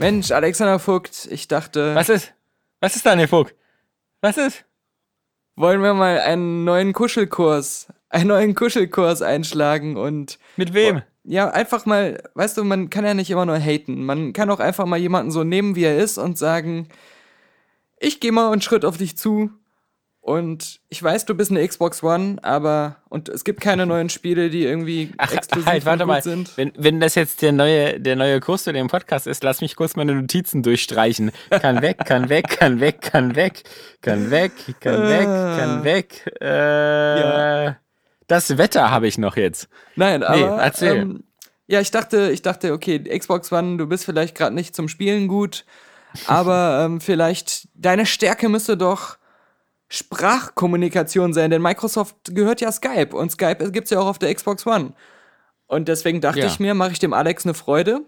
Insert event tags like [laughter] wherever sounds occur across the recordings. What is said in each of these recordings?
Mensch, Alexander Vogt, ich dachte, Was ist? Was ist da, Nepok? Was ist? wollen wir mal einen neuen Kuschelkurs, einen neuen Kuschelkurs einschlagen und Mit wem? ja, einfach mal, weißt du, man kann ja nicht immer nur haten. Man kann auch einfach mal jemanden so nehmen, wie er ist und sagen, ich gehe mal einen Schritt auf dich zu und ich weiß, du bist eine Xbox One, aber und es gibt keine neuen Spiele, die irgendwie Ach, [laughs] exklusiv halt, warte mal. sind. Wenn, wenn das jetzt der neue, der neue Kurs zu dem Podcast ist, lass mich kurz meine Notizen durchstreichen. Kann weg, kann weg, kann weg, kann weg, kann weg, kann weg, kann weg. Äh, Ja. Das Wetter habe ich noch jetzt. Nein, aber erzähl. Ähm, ja, ich dachte, ich dachte, okay, Xbox One, du bist vielleicht gerade nicht zum Spielen gut, aber ähm, vielleicht deine Stärke müsste doch Sprachkommunikation sein, denn Microsoft gehört ja Skype und Skype gibt's ja auch auf der Xbox One. Und deswegen dachte Ja. ich mir, mache ich dem Alex eine Freude.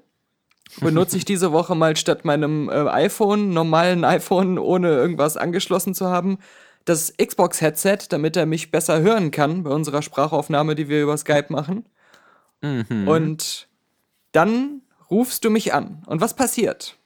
Benutze ich diese Woche mal statt meinem äh, iPhone, normalen iPhone, ohne irgendwas angeschlossen zu haben, das Xbox-Headset, damit er mich besser hören kann bei unserer Sprachaufnahme, die wir über Skype machen. Mhm. Und dann rufst du mich an. Und was passiert?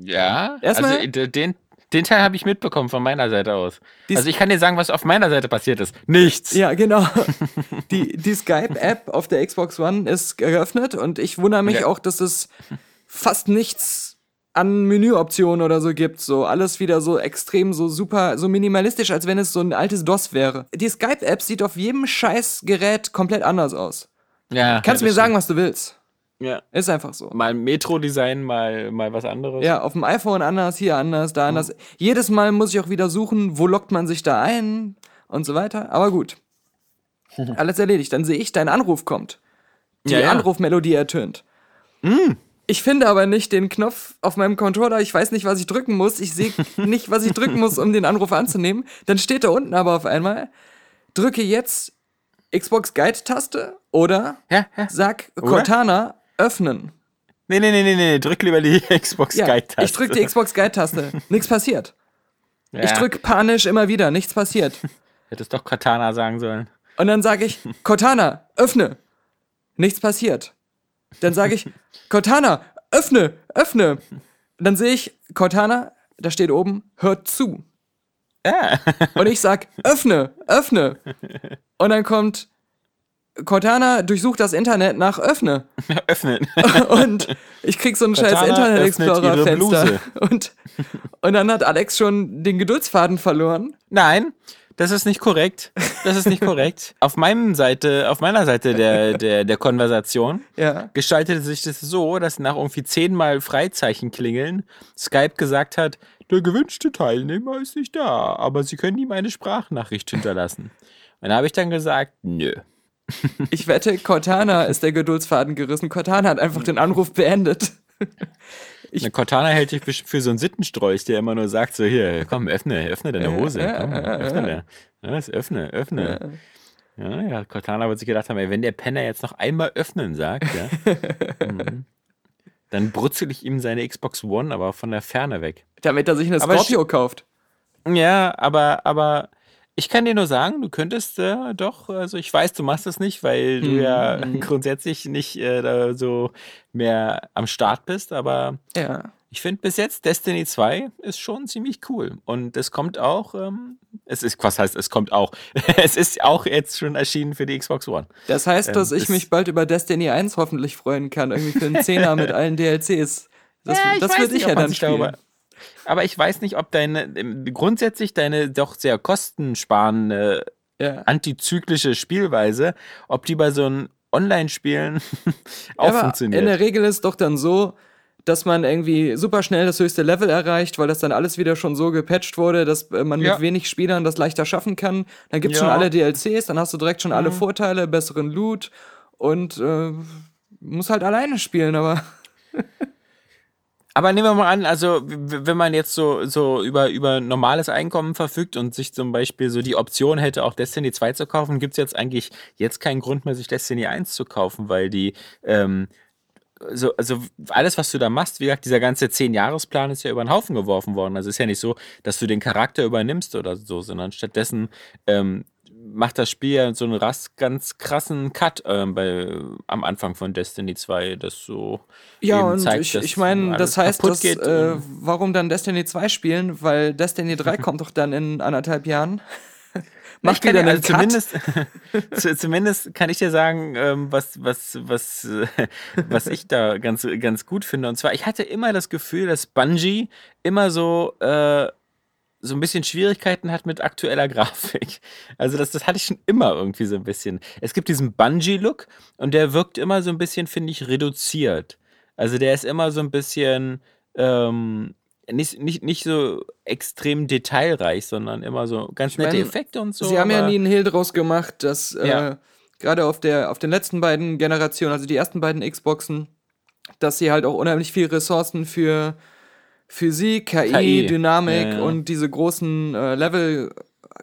Ja, Erstmal- also d- den, den Teil habe ich mitbekommen von meiner Seite aus. Dies- also ich kann dir sagen, was auf meiner Seite passiert ist. Nichts. Ja, genau. [laughs] Die, die Skype-App auf der Xbox One ist geöffnet und ich wundere mich Ja. auch, dass es fast nichts an Menüoptionen oder so gibt. So alles wieder so extrem, so super, so minimalistisch, als wenn es so ein altes DOS wäre. Die Skype-App sieht auf jedem scheiß Gerät komplett anders aus. Ja, Kannst ja, mir sagen, was du willst. Ja. Ist einfach so. Mal Metro-Design, mal, mal was anderes. Ja, auf dem iPhone anders, hier anders, da anders. Jedes Mal muss ich auch wieder suchen, wo lockt man sich da ein und so weiter. Aber gut. [laughs] Alles erledigt. Dann sehe ich, dein Anruf kommt. Die Ja, ja. Anrufmelodie ertönt. Ich finde aber nicht den Knopf auf meinem Controller. Ich weiß nicht, was ich drücken muss. Ich sehe [laughs] nicht, was ich drücken muss, um den Anruf anzunehmen. Dann steht da unten aber auf einmal, drücke jetzt Xbox Guide-Taste oder Ja, ja. sag? Cortana öffnen. Nee, nee, nee, nee, nee, drück lieber die Xbox [laughs] Ja, Guide-Taste. ich drücke die Xbox Guide-Taste. [laughs] Nichts passiert. Ja, Ich drück panisch immer wieder, nichts passiert. Hättest doch Katana sagen sollen. Und dann sage ich, [laughs] Cortana, öffne. Nichts passiert. Dann sage ich, Cortana, öffne, öffne. Und dann sehe ich, Cortana, da steht oben, hört zu. Ja. Und ich sag, öffne, öffne. Und dann kommt, Cortana durchsucht das Internet nach öffne. [laughs] Öffnen. [laughs] Und ich krieg so ein scheiß Internet Explorer-Fenster. Bluse. [laughs] Und, und dann hat Alex schon den Geduldsfaden verloren. Nein, das ist nicht korrekt. Das ist nicht korrekt. Auf meinem Seite, auf meiner Seite der, der, der Konversation Ja. gestaltete sich das so, dass nach irgendwie zehnmal Freizeichen klingeln Skype gesagt hat, der gewünschte Teilnehmer ist nicht da, aber Sie können ihm eine Sprachnachricht hinterlassen. Und da habe ich dann gesagt, nö. Ich wette, Cortana ist der Geduldsfaden gerissen. Cortana hat einfach den Anruf beendet. Eine Cortana hält dich bestimmt für so einen Sittenstrolch, der immer nur sagt so, hier, komm, öffne, öffne deine Hose, komm, öffne, was, öffne, öffne. Ja, ja, Cortana wird sich gedacht haben, ey, wenn der Penner jetzt noch einmal öffnen sagt, ja, [laughs] mhm, dann brutzel ich ihm seine Xbox One, aber von der Ferne weg. Damit er sich eine Scorpio kauft. Ja, aber, aber ich kann dir nur sagen, du könntest äh, doch, also ich weiß, du machst es nicht, weil du ja [laughs] grundsätzlich nicht äh, so mehr am Start bist, aber Ja. ich finde bis jetzt Destiny 2 ist schon ziemlich cool. Und es kommt auch, ähm, es ist, was heißt, es kommt auch, [laughs] es ist auch jetzt schon erschienen für die Xbox One. Das heißt, dass Ähm, ich mich bald über Destiny 1 hoffentlich freuen kann. Irgendwie für einen Zehner mit [laughs] allen DLCs. Das, Ja, das würde ich ja dann spielen. darüber- Aber ich weiß nicht, ob deine, ähm, grundsätzlich deine doch sehr kostensparende Ja. antizyklische Spielweise, ob die bei so einem Online-Spielen [laughs] auch Aber funktioniert. in der Regel ist doch dann so, dass man irgendwie super schnell das höchste Level erreicht, weil das dann alles wieder schon so gepatcht wurde, dass äh, man Ja. mit wenig Spielern das leichter schaffen kann. Dann gibt's Ja. Mhm. schon alle DLCs, dann hast du direkt schon alle Vorteile, besseren Loot und äh, muss halt alleine spielen, aber. [laughs] Aber nehmen wir mal an, also wenn man jetzt so, so über, über normales Einkommen verfügt und sich zum Beispiel so die Option hätte, auch Destiny 2 zu kaufen, gibt es jetzt eigentlich jetzt keinen Grund mehr, sich Destiny 1 zu kaufen, weil die, ähm, so, also alles, was du da machst, wie gesagt, dieser ganze 10-Jahres-Plan ist ja über den Haufen geworfen worden. Also es ist ja nicht so, dass du den Charakter übernimmst oder so, sondern stattdessen ähm, macht das Spiel ja so einen ganz krassen Cut ähm, bei, am Anfang von Destiny 2, das so Ja, und zeigt, ich, ich meine, das heißt, dass, äh, warum dann Destiny 2 spielen? Weil Destiny 3 [laughs] kommt doch dann in anderthalb Jahren. [laughs] Macht wieder einen also zumindest, [laughs] zu- zumindest kann ich dir sagen, ähm, was, was, was, äh, was ich da ganz, ganz gut finde. Und zwar, ich hatte immer das Gefühl, dass Bungie immer so, äh, so ein bisschen Schwierigkeiten hat mit aktueller [laughs] Grafik. Also das, das hatte ich schon immer irgendwie so ein bisschen. Es gibt diesen Bungie-Look und der wirkt immer so ein bisschen, finde ich, reduziert. Also der ist immer so ein bisschen ähm, nicht, nicht, nicht so extrem detailreich, sondern immer so ganz Ich nette mein, Effekte und so. Sie haben ja nie einen Hehl draus gemacht, dass äh, Ja. gerade auf, der, auf den letzten beiden Generationen, also die ersten beiden Xboxen, dass sie halt auch unheimlich viel Ressourcen für Physik, KI, KI, Dynamik ja, ja. und diese großen äh, Level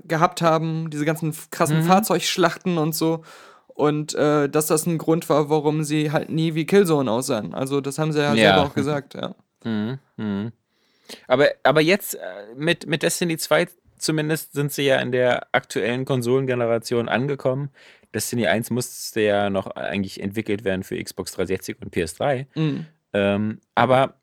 gehabt haben, diese ganzen krassen Mhm. Fahrzeugschlachten und so. Und äh, dass das ein Grund war, warum sie halt nie wie Killzone aussahen. Also das haben sie ja, Ja. selber auch gesagt, ja. [laughs] Mhm, mhm. Aber, aber jetzt äh, mit, mit Destiny 2 zumindest sind sie ja in der aktuellen Konsolengeneration angekommen. Destiny 1 musste ja noch eigentlich entwickelt werden für Xbox 360 und PS3. Mhm. Ähm, aber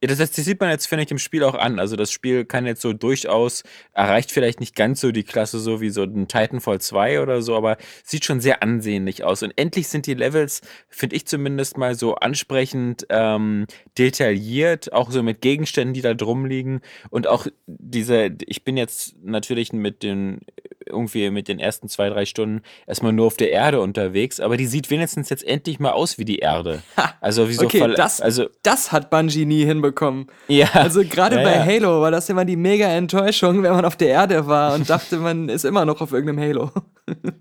ja, das, das sieht man jetzt, finde ich, im Spiel auch an. Also das Spiel kann jetzt so durchaus, erreicht vielleicht nicht ganz so die Klasse so wie so ein Titanfall 2 oder so, aber sieht schon sehr ansehnlich aus. Und endlich sind die Levels, finde ich zumindest mal so ansprechend ähm, detailliert, auch so mit Gegenständen, die da drum liegen. Und auch diese, ich bin jetzt natürlich mit den, irgendwie mit den ersten zwei, drei Stunden erstmal nur auf der Erde unterwegs, aber die sieht wenigstens jetzt endlich mal aus wie die Erde. Also wie so Okay, das, also das hat Bungie nie hinbekommen. ja. Also gerade Ja, bei ja. Halo war das immer die mega Enttäuschung, wenn man auf der Erde war und dachte, man ist immer noch auf irgendeinem Halo.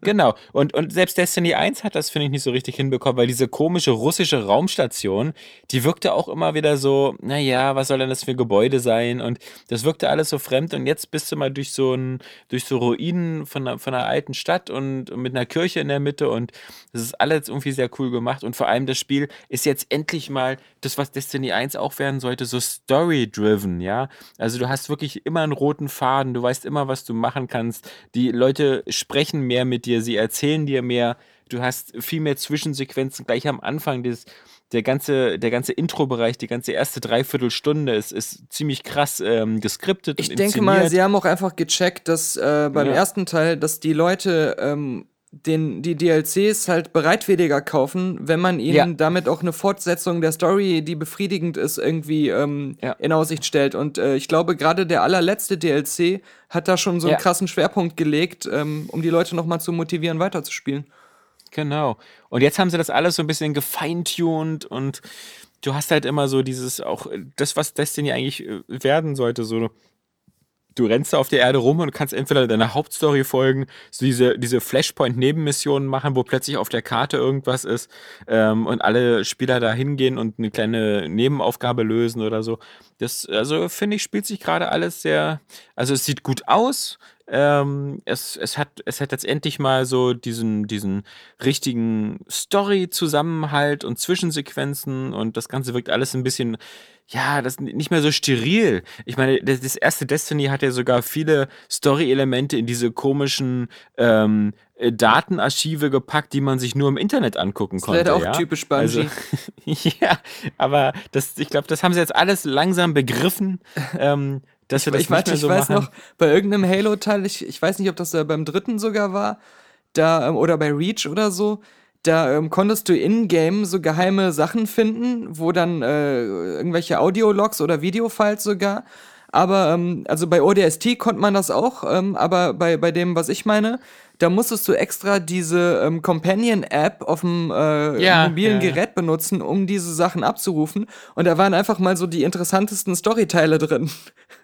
Genau. Und, und selbst Destiny 1 hat das, finde ich, nicht so richtig hinbekommen, weil diese komische russische Raumstation, die wirkte auch immer wieder so, naja, was soll denn das für Gebäude sein? Und das wirkte alles so fremd. Und jetzt bist du mal durch so ein, durch so Ruinen von einer, von einer alten Stadt und, und mit einer Kirche in der Mitte. Und das ist alles irgendwie sehr cool gemacht. Und vor allem das Spiel ist jetzt endlich mal das, was Destiny 1 auch werden sollte, so story-driven, ja. Also du hast wirklich immer einen roten Faden, du weißt immer, was du machen kannst. Die Leute sprechen mehr mit dir, sie erzählen dir mehr. Du hast viel mehr Zwischensequenzen gleich am Anfang. Das, der ganze, der ganze Intro-Bereich, die ganze erste Dreiviertelstunde ist, ist ziemlich krass ähm, geskriptet. Ich denke mal, sie haben auch einfach gecheckt, dass äh, beim Ja. ersten Teil, dass die Leute ähm, den, die DLCs halt bereitwilliger kaufen, wenn man ihnen Ja. damit auch eine Fortsetzung der Story, die befriedigend ist, irgendwie ähm, Ja. in Aussicht stellt. Und äh, ich glaube, gerade der allerletzte DLC hat da schon so einen Ja. krassen Schwerpunkt gelegt, ähm, um die Leute nochmal zu motivieren, weiterzuspielen. Genau. Und jetzt haben sie das alles so ein bisschen gefeintuned und du hast halt immer so dieses, auch äh, das, was Destiny eigentlich äh, werden sollte, so. Du rennst da auf der Erde rum und kannst entweder deiner Hauptstory folgen, so diese, diese Flashpoint-Nebenmissionen machen, wo plötzlich auf der Karte irgendwas ist ähm, und alle Spieler da hingehen und eine kleine Nebenaufgabe lösen oder so. Das, also finde ich, spielt sich gerade alles sehr, also es sieht gut aus, ähm, es, es, hat, es hat jetzt endlich mal so diesen, diesen richtigen Story-Zusammenhalt und Zwischensequenzen und das Ganze wirkt alles ein bisschen, ja, das nicht mehr so steril. Ich meine, das, das erste Destiny hat ja sogar viele Story-Elemente in diese komischen ähm, äh, Datenarchive gepackt, die man sich nur im Internet angucken ist konnte. leider auch ja? typisch Bungie. Also, [laughs] ja, aber das, ich glaube, das haben sie jetzt alles langsam begriffen. Ähm, dass wir das ich nicht weiß, mehr ich so weiß machen. noch, bei irgendeinem Halo-Teil, ich, ich weiß nicht, ob das da beim dritten sogar war, da, ähm, oder bei Reach oder so, da ähm, konntest du in-game so geheime Sachen finden, wo dann äh, irgendwelche Audiologs oder Videofiles sogar. Aber, ähm, also bei ODST konnte man das auch, ähm, aber bei, bei dem, was ich meine, da musstest du extra diese ähm, Companion-App auf dem äh, Ja, mobilen ja. Gerät benutzen, um diese Sachen abzurufen. Und da waren einfach mal so die interessantesten Storyteile drin.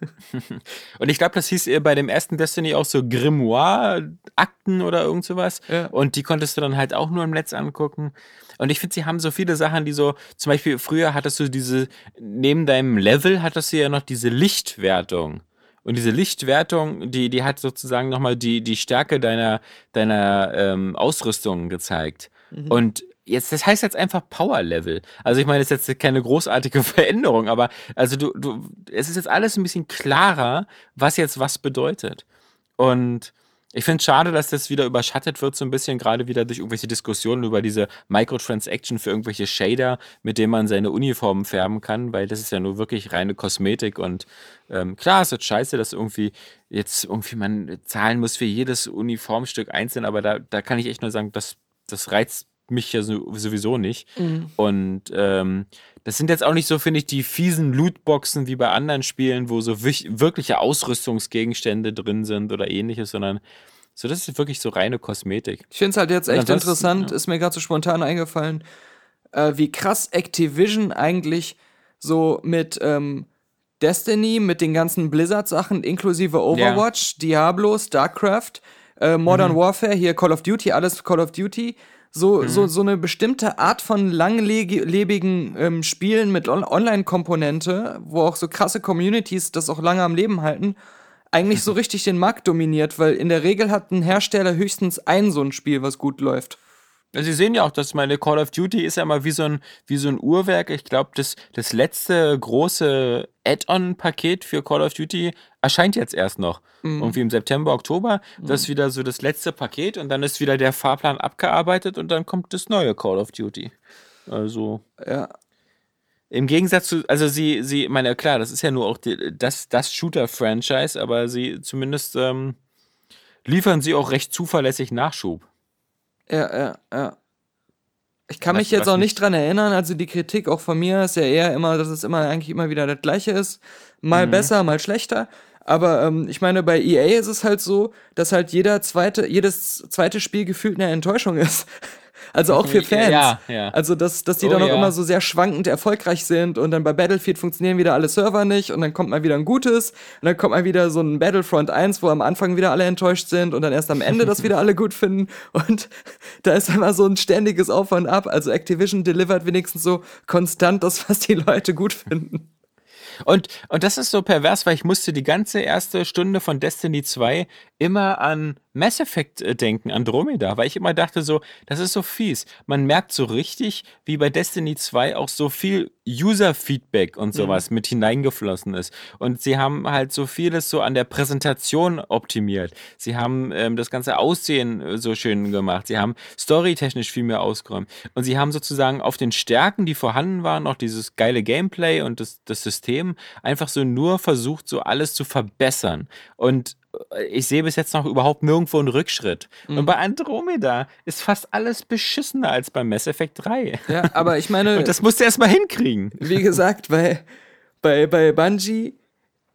[laughs] Und ich glaube, das hieß bei dem ersten Destiny auch so Grimoire-Akten oder irgend sowas. Ja. Und die konntest du dann halt auch nur im Netz angucken. Und ich finde, sie haben so viele Sachen, die so, zum Beispiel früher hattest du diese, neben deinem Level hattest du ja noch diese Lichtwertung. Und diese Lichtwertung, die, die hat sozusagen nochmal die, die Stärke deiner, deiner ähm, Ausrüstung gezeigt. Und jetzt, das heißt jetzt einfach Power Level. Also ich meine, das ist jetzt keine großartige [laughs] Veränderung, aber also du, du, es ist jetzt alles ein bisschen klarer, was jetzt was bedeutet. Und ich finde es schade, dass das wieder überschattet wird, so ein bisschen, gerade wieder durch irgendwelche Diskussionen über diese Microtransaction für irgendwelche Shader, mit denen man seine Uniformen färben kann, weil das ist ja nur wirklich reine Kosmetik und ähm, klar, es ist scheiße, dass irgendwie jetzt irgendwie man zahlen muss für jedes Uniformstück einzeln, aber da, da kann ich echt nur sagen, das, das reizt mich ja so, sowieso nicht. Und ähm, das sind jetzt auch nicht so, finde ich, die fiesen Lootboxen wie bei anderen Spielen, wo so wirkliche Ausrüstungsgegenstände drin sind oder ähnliches, sondern so, das ist wirklich so reine Kosmetik. Ich finde es halt jetzt echt ansonsten, interessant, ja. ist mir gerade so spontan eingefallen, äh, wie krass Activision eigentlich so mit ähm, Destiny, mit den ganzen Blizzard-Sachen, inklusive Overwatch, Diablo, StarCraft, äh, Modern Mhm. Warfare, hier Call of Duty, alles Call of Duty, so, Mhm. so, so eine bestimmte Art von langlebigen ähm, Spielen mit On Online-Komponente, wo auch so krasse Communities das auch lange am Leben halten, eigentlich Mhm. so [laughs] richtig den Markt dominiert, weil in der Regel hat ein Hersteller höchstens ein so ein Spiel, was gut läuft. Sie sehen ja auch, dass meine Call of Duty ist ja mal wie so ein, wie so ein Uhrwerk. Ich glaube, das, das letzte große Add-on-Paket für Call of Duty erscheint jetzt erst noch. Irgendwie im September, Oktober. Das ist wieder so das letzte Paket und dann ist wieder der Fahrplan abgearbeitet und dann kommt das neue Call of Duty. Also. Ja. Im Gegensatz zu, also sie, sie, meine, klar, das ist ja nur auch die, das, das Shooter-Franchise, aber sie zumindest ähm, liefern sie auch recht zuverlässig Nachschub. Ja, ja, ja. Ich kann Was- mich jetzt auch nicht dran erinnern, also die Kritik auch von mir ist ja eher immer, dass es immer eigentlich immer wieder das Gleiche ist. Mal besser, mal schlechter. Aber ähm, ich meine, bei EA ist es halt so, dass halt jeder zweite, jedes zweite Spiel gefühlt eine Enttäuschung ist. [laughs] Also auch für [laughs] Fans. Ja, ja. Also, dass, dass die Oh, dann auch ja. immer so sehr schwankend erfolgreich sind und dann bei Battlefield funktionieren wieder alle Server nicht und dann kommt mal wieder ein gutes und dann kommt mal wieder so ein Battlefront 1, wo am Anfang wieder alle enttäuscht sind und dann erst am Ende das wieder [laughs] alle gut finden und da ist immer so ein ständiges Auf und Ab. Also Activision delivert wenigstens so konstant das, was die Leute gut finden. Und, und das ist so pervers, weil ich musste die ganze erste Stunde von Destiny 2 immer an Mass Effect äh, denken, Andromeda, weil ich immer dachte so, das ist so fies. Man merkt so richtig, wie bei Destiny 2 auch so viel User-Feedback und sowas mit hineingeflossen ist. Und sie haben halt so vieles so an der Präsentation optimiert. Sie haben ähm, das ganze Aussehen äh, so schön gemacht. Sie haben storytechnisch viel mehr ausgeräumt. Und sie haben sozusagen auf den Stärken, die vorhanden waren, auch dieses geile Gameplay und das, das System, einfach so nur versucht, so alles zu verbessern. Und ich sehe bis jetzt noch überhaupt nirgendwo einen Rückschritt. Und bei Andromeda ist fast alles beschissener als bei Mass Effect 3. Ja, aber ich meine, [laughs] Und das musst du erstmal hinkriegen. wie gesagt, bei, bei, bei Bungie,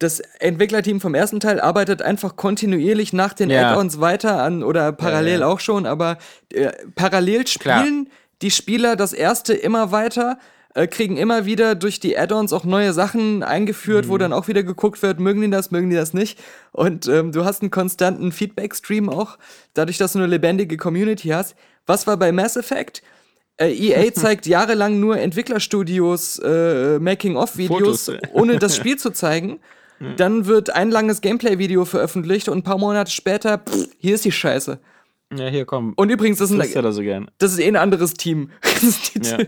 das Entwicklerteam vom ersten Teil arbeitet einfach kontinuierlich nach den Ja. Add-ons weiter an oder parallel Ja, ja. auch schon, aber äh, parallel Klar. spielen die Spieler das erste immer weiter, äh, kriegen immer wieder durch die Add-ons auch neue Sachen eingeführt, Mhm. wo dann auch wieder geguckt wird, mögen die das, mögen die das nicht. Und ähm, du hast einen konstanten Feedback-Stream auch, dadurch, dass du eine lebendige Community hast. Was war bei Mass Effect? Äh, EA [laughs] zeigt jahrelang nur Entwicklerstudios äh, Making-of-Videos, [laughs] ohne das [laughs] Spiel zu zeigen. Dann wird ein langes Gameplay-Video veröffentlicht und ein paar Monate später, pff, hier ist die Scheiße. Ja, hier komm. Und übrigens, das ist, das ein, da so gern. das ist eh ein anderes Team. Das Ja.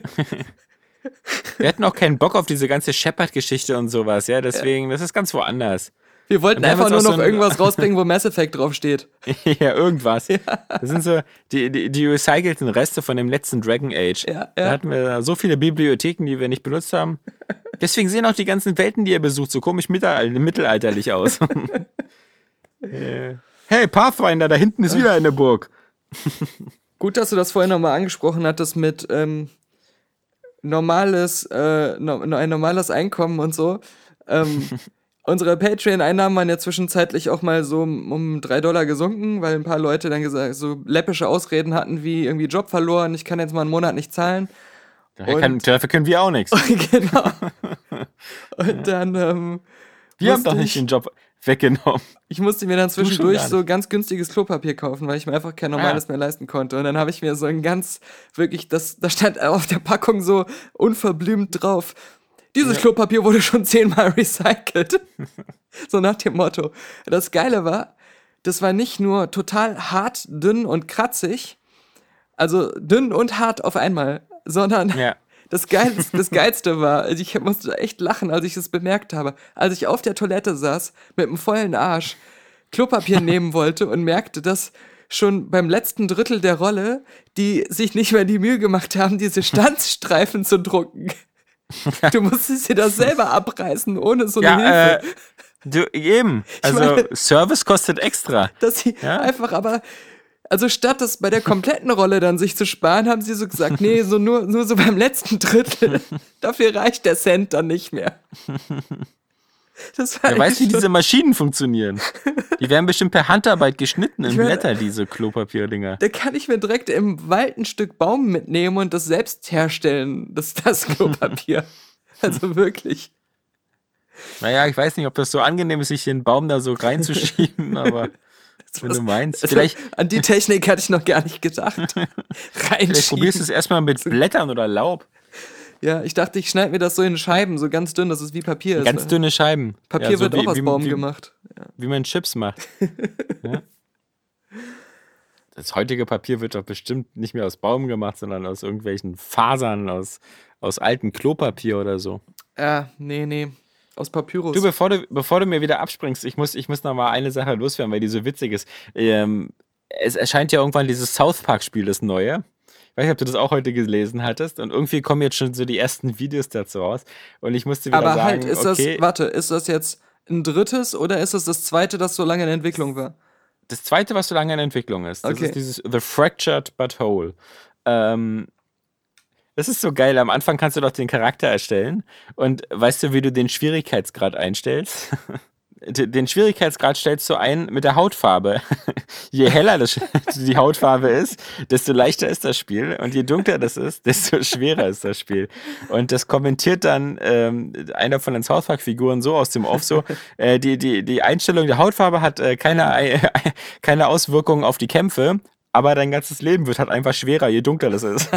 Wir hatten auch keinen Bock auf diese ganze Shepard-Geschichte und sowas, ja. Deswegen, das ist ganz woanders. Wir wollten einfach nur noch so irgendwas [laughs] rausbringen, wo Mass Effect draufsteht. [laughs] ja, irgendwas. Das sind so die, die, die recycelten Reste von dem letzten Dragon Age. Ja, Da ja. hatten wir so viele Bibliotheken, die wir nicht benutzt haben. Deswegen sehen auch die ganzen Welten, die ihr besucht, so komisch mittelalter mittelalterlich aus. [laughs] Äh, hey, Pathfinder, da hinten ist wieder eine Burg. Gut, dass du das vorhin nochmal angesprochen hattest mit ähm, normales, äh, no, ein normales Einkommen und so. Ähm, [laughs] Unsere Patreon-Einnahmen waren ja zwischenzeitlich auch mal so um drei Dollar gesunken, weil ein paar Leute dann gesagt, so läppische Ausreden hatten wie irgendwie Job verloren, ich kann jetzt mal einen Monat nicht zahlen. Daher kann, dafür können wir auch nichts. [laughs] genau. [laughs] Und dann, ähm, Wir haben doch nicht ich- den Job weggenommen. Ich musste mir dann zwischendurch so ganz günstiges Klopapier kaufen, weil ich mir einfach kein normales mehr leisten konnte. Und dann habe ich mir so ein ganz, wirklich, das, da stand auf der Packung so unverblümt drauf. Dieses Klopapier wurde schon zehnmal [laughs] recycelt. so nach dem Motto. Das Geile war, das war nicht nur total hart, dünn und kratzig, also dünn und hart auf einmal, sondern Ja. Das, Geilste, das Geilste war, also ich musste echt lachen, als ich es bemerkt habe, als ich auf der Toilette saß, mit einem vollen Arsch, Klopapier [laughs] nehmen wollte und merkte, dass schon beim letzten Drittel der Rolle, die sich nicht mehr die Mühe gemacht haben, diese Stanzstreifen zu drucken. Du musstest dir das selber abreißen, ohne so eine Ja, Hilfe. äh, du, eben. Also, meine- Service kostet extra. dass sie Ja. einfach aber also statt das bei der kompletten Rolle dann sich zu sparen, haben sie so gesagt, nee, so nur, nur so beim letzten Drittel. [laughs] Dafür reicht der Cent dann nicht mehr. Das Wer weiß, wie diese Maschinen funktionieren. Die werden bestimmt per Handarbeit geschnitten in meine- Blätter, diese Klopapierdinger. da kann ich mir direkt im Wald ein Stück Baum mitnehmen und das selbst herstellen, das, das Klopapier. [laughs] also wirklich. Naja, ich weiß nicht, ob das so angenehm ist, sich den Baum da so reinzuschieben, [laughs] aber wenn du meinst. Also, Vielleicht, an die Technik hatte ich noch gar nicht gedacht. [laughs] vielleicht probierst du es erstmal mit Blättern oder Laub. Ja, ich dachte, ich schneide mir das so in Scheiben, so ganz dünn, dass es wie Papier ist. Ganz dünne Scheiben. Papier Ja, so wird wie, auch aus wie, Baum wie, gemacht. Wie man Chips macht. [laughs] ja? Das heutige Papier wird doch bestimmt nicht mehr aus Baum gemacht, sondern aus irgendwelchen Fasern, aus, aus altem Klopapier oder so. Ja, nee, nee. Aus Papyrus. Du, bevor du, bevor du mir wieder abspringst, ich muss, ich muss noch mal eine Sache loswerden, weil die so witzig ist. Ähm, es erscheint ja irgendwann dieses South Park-Spiel, das neue. Ich weiß nicht, ob du das auch heute gelesen hattest. Und irgendwie kommen jetzt schon so die ersten Videos dazu raus. Und ich musste wieder Aber sagen, halt, ist okay, das, warte, ist das jetzt ein drittes oder ist das das zweite, das so lange in Entwicklung war? das zweite, was so lange in Entwicklung ist, das Okay. ist dieses The Fractured But Whole. Ähm, das ist so geil. Am Anfang kannst du doch den Charakter erstellen. Und weißt du, wie du den Schwierigkeitsgrad einstellst? [laughs] Den Schwierigkeitsgrad stellst du ein mit der Hautfarbe. [laughs] je heller das, [laughs] die Hautfarbe ist, desto leichter ist das Spiel. Und je dunkler das ist, desto schwerer ist das Spiel. Und das kommentiert dann ähm, einer von den South Park-Figuren so aus dem Off so, äh, die, die, die Einstellung der Hautfarbe hat äh, keine, äh, keine Auswirkungen auf die Kämpfe, aber dein ganzes Leben wird halt einfach schwerer, je dunkler das ist.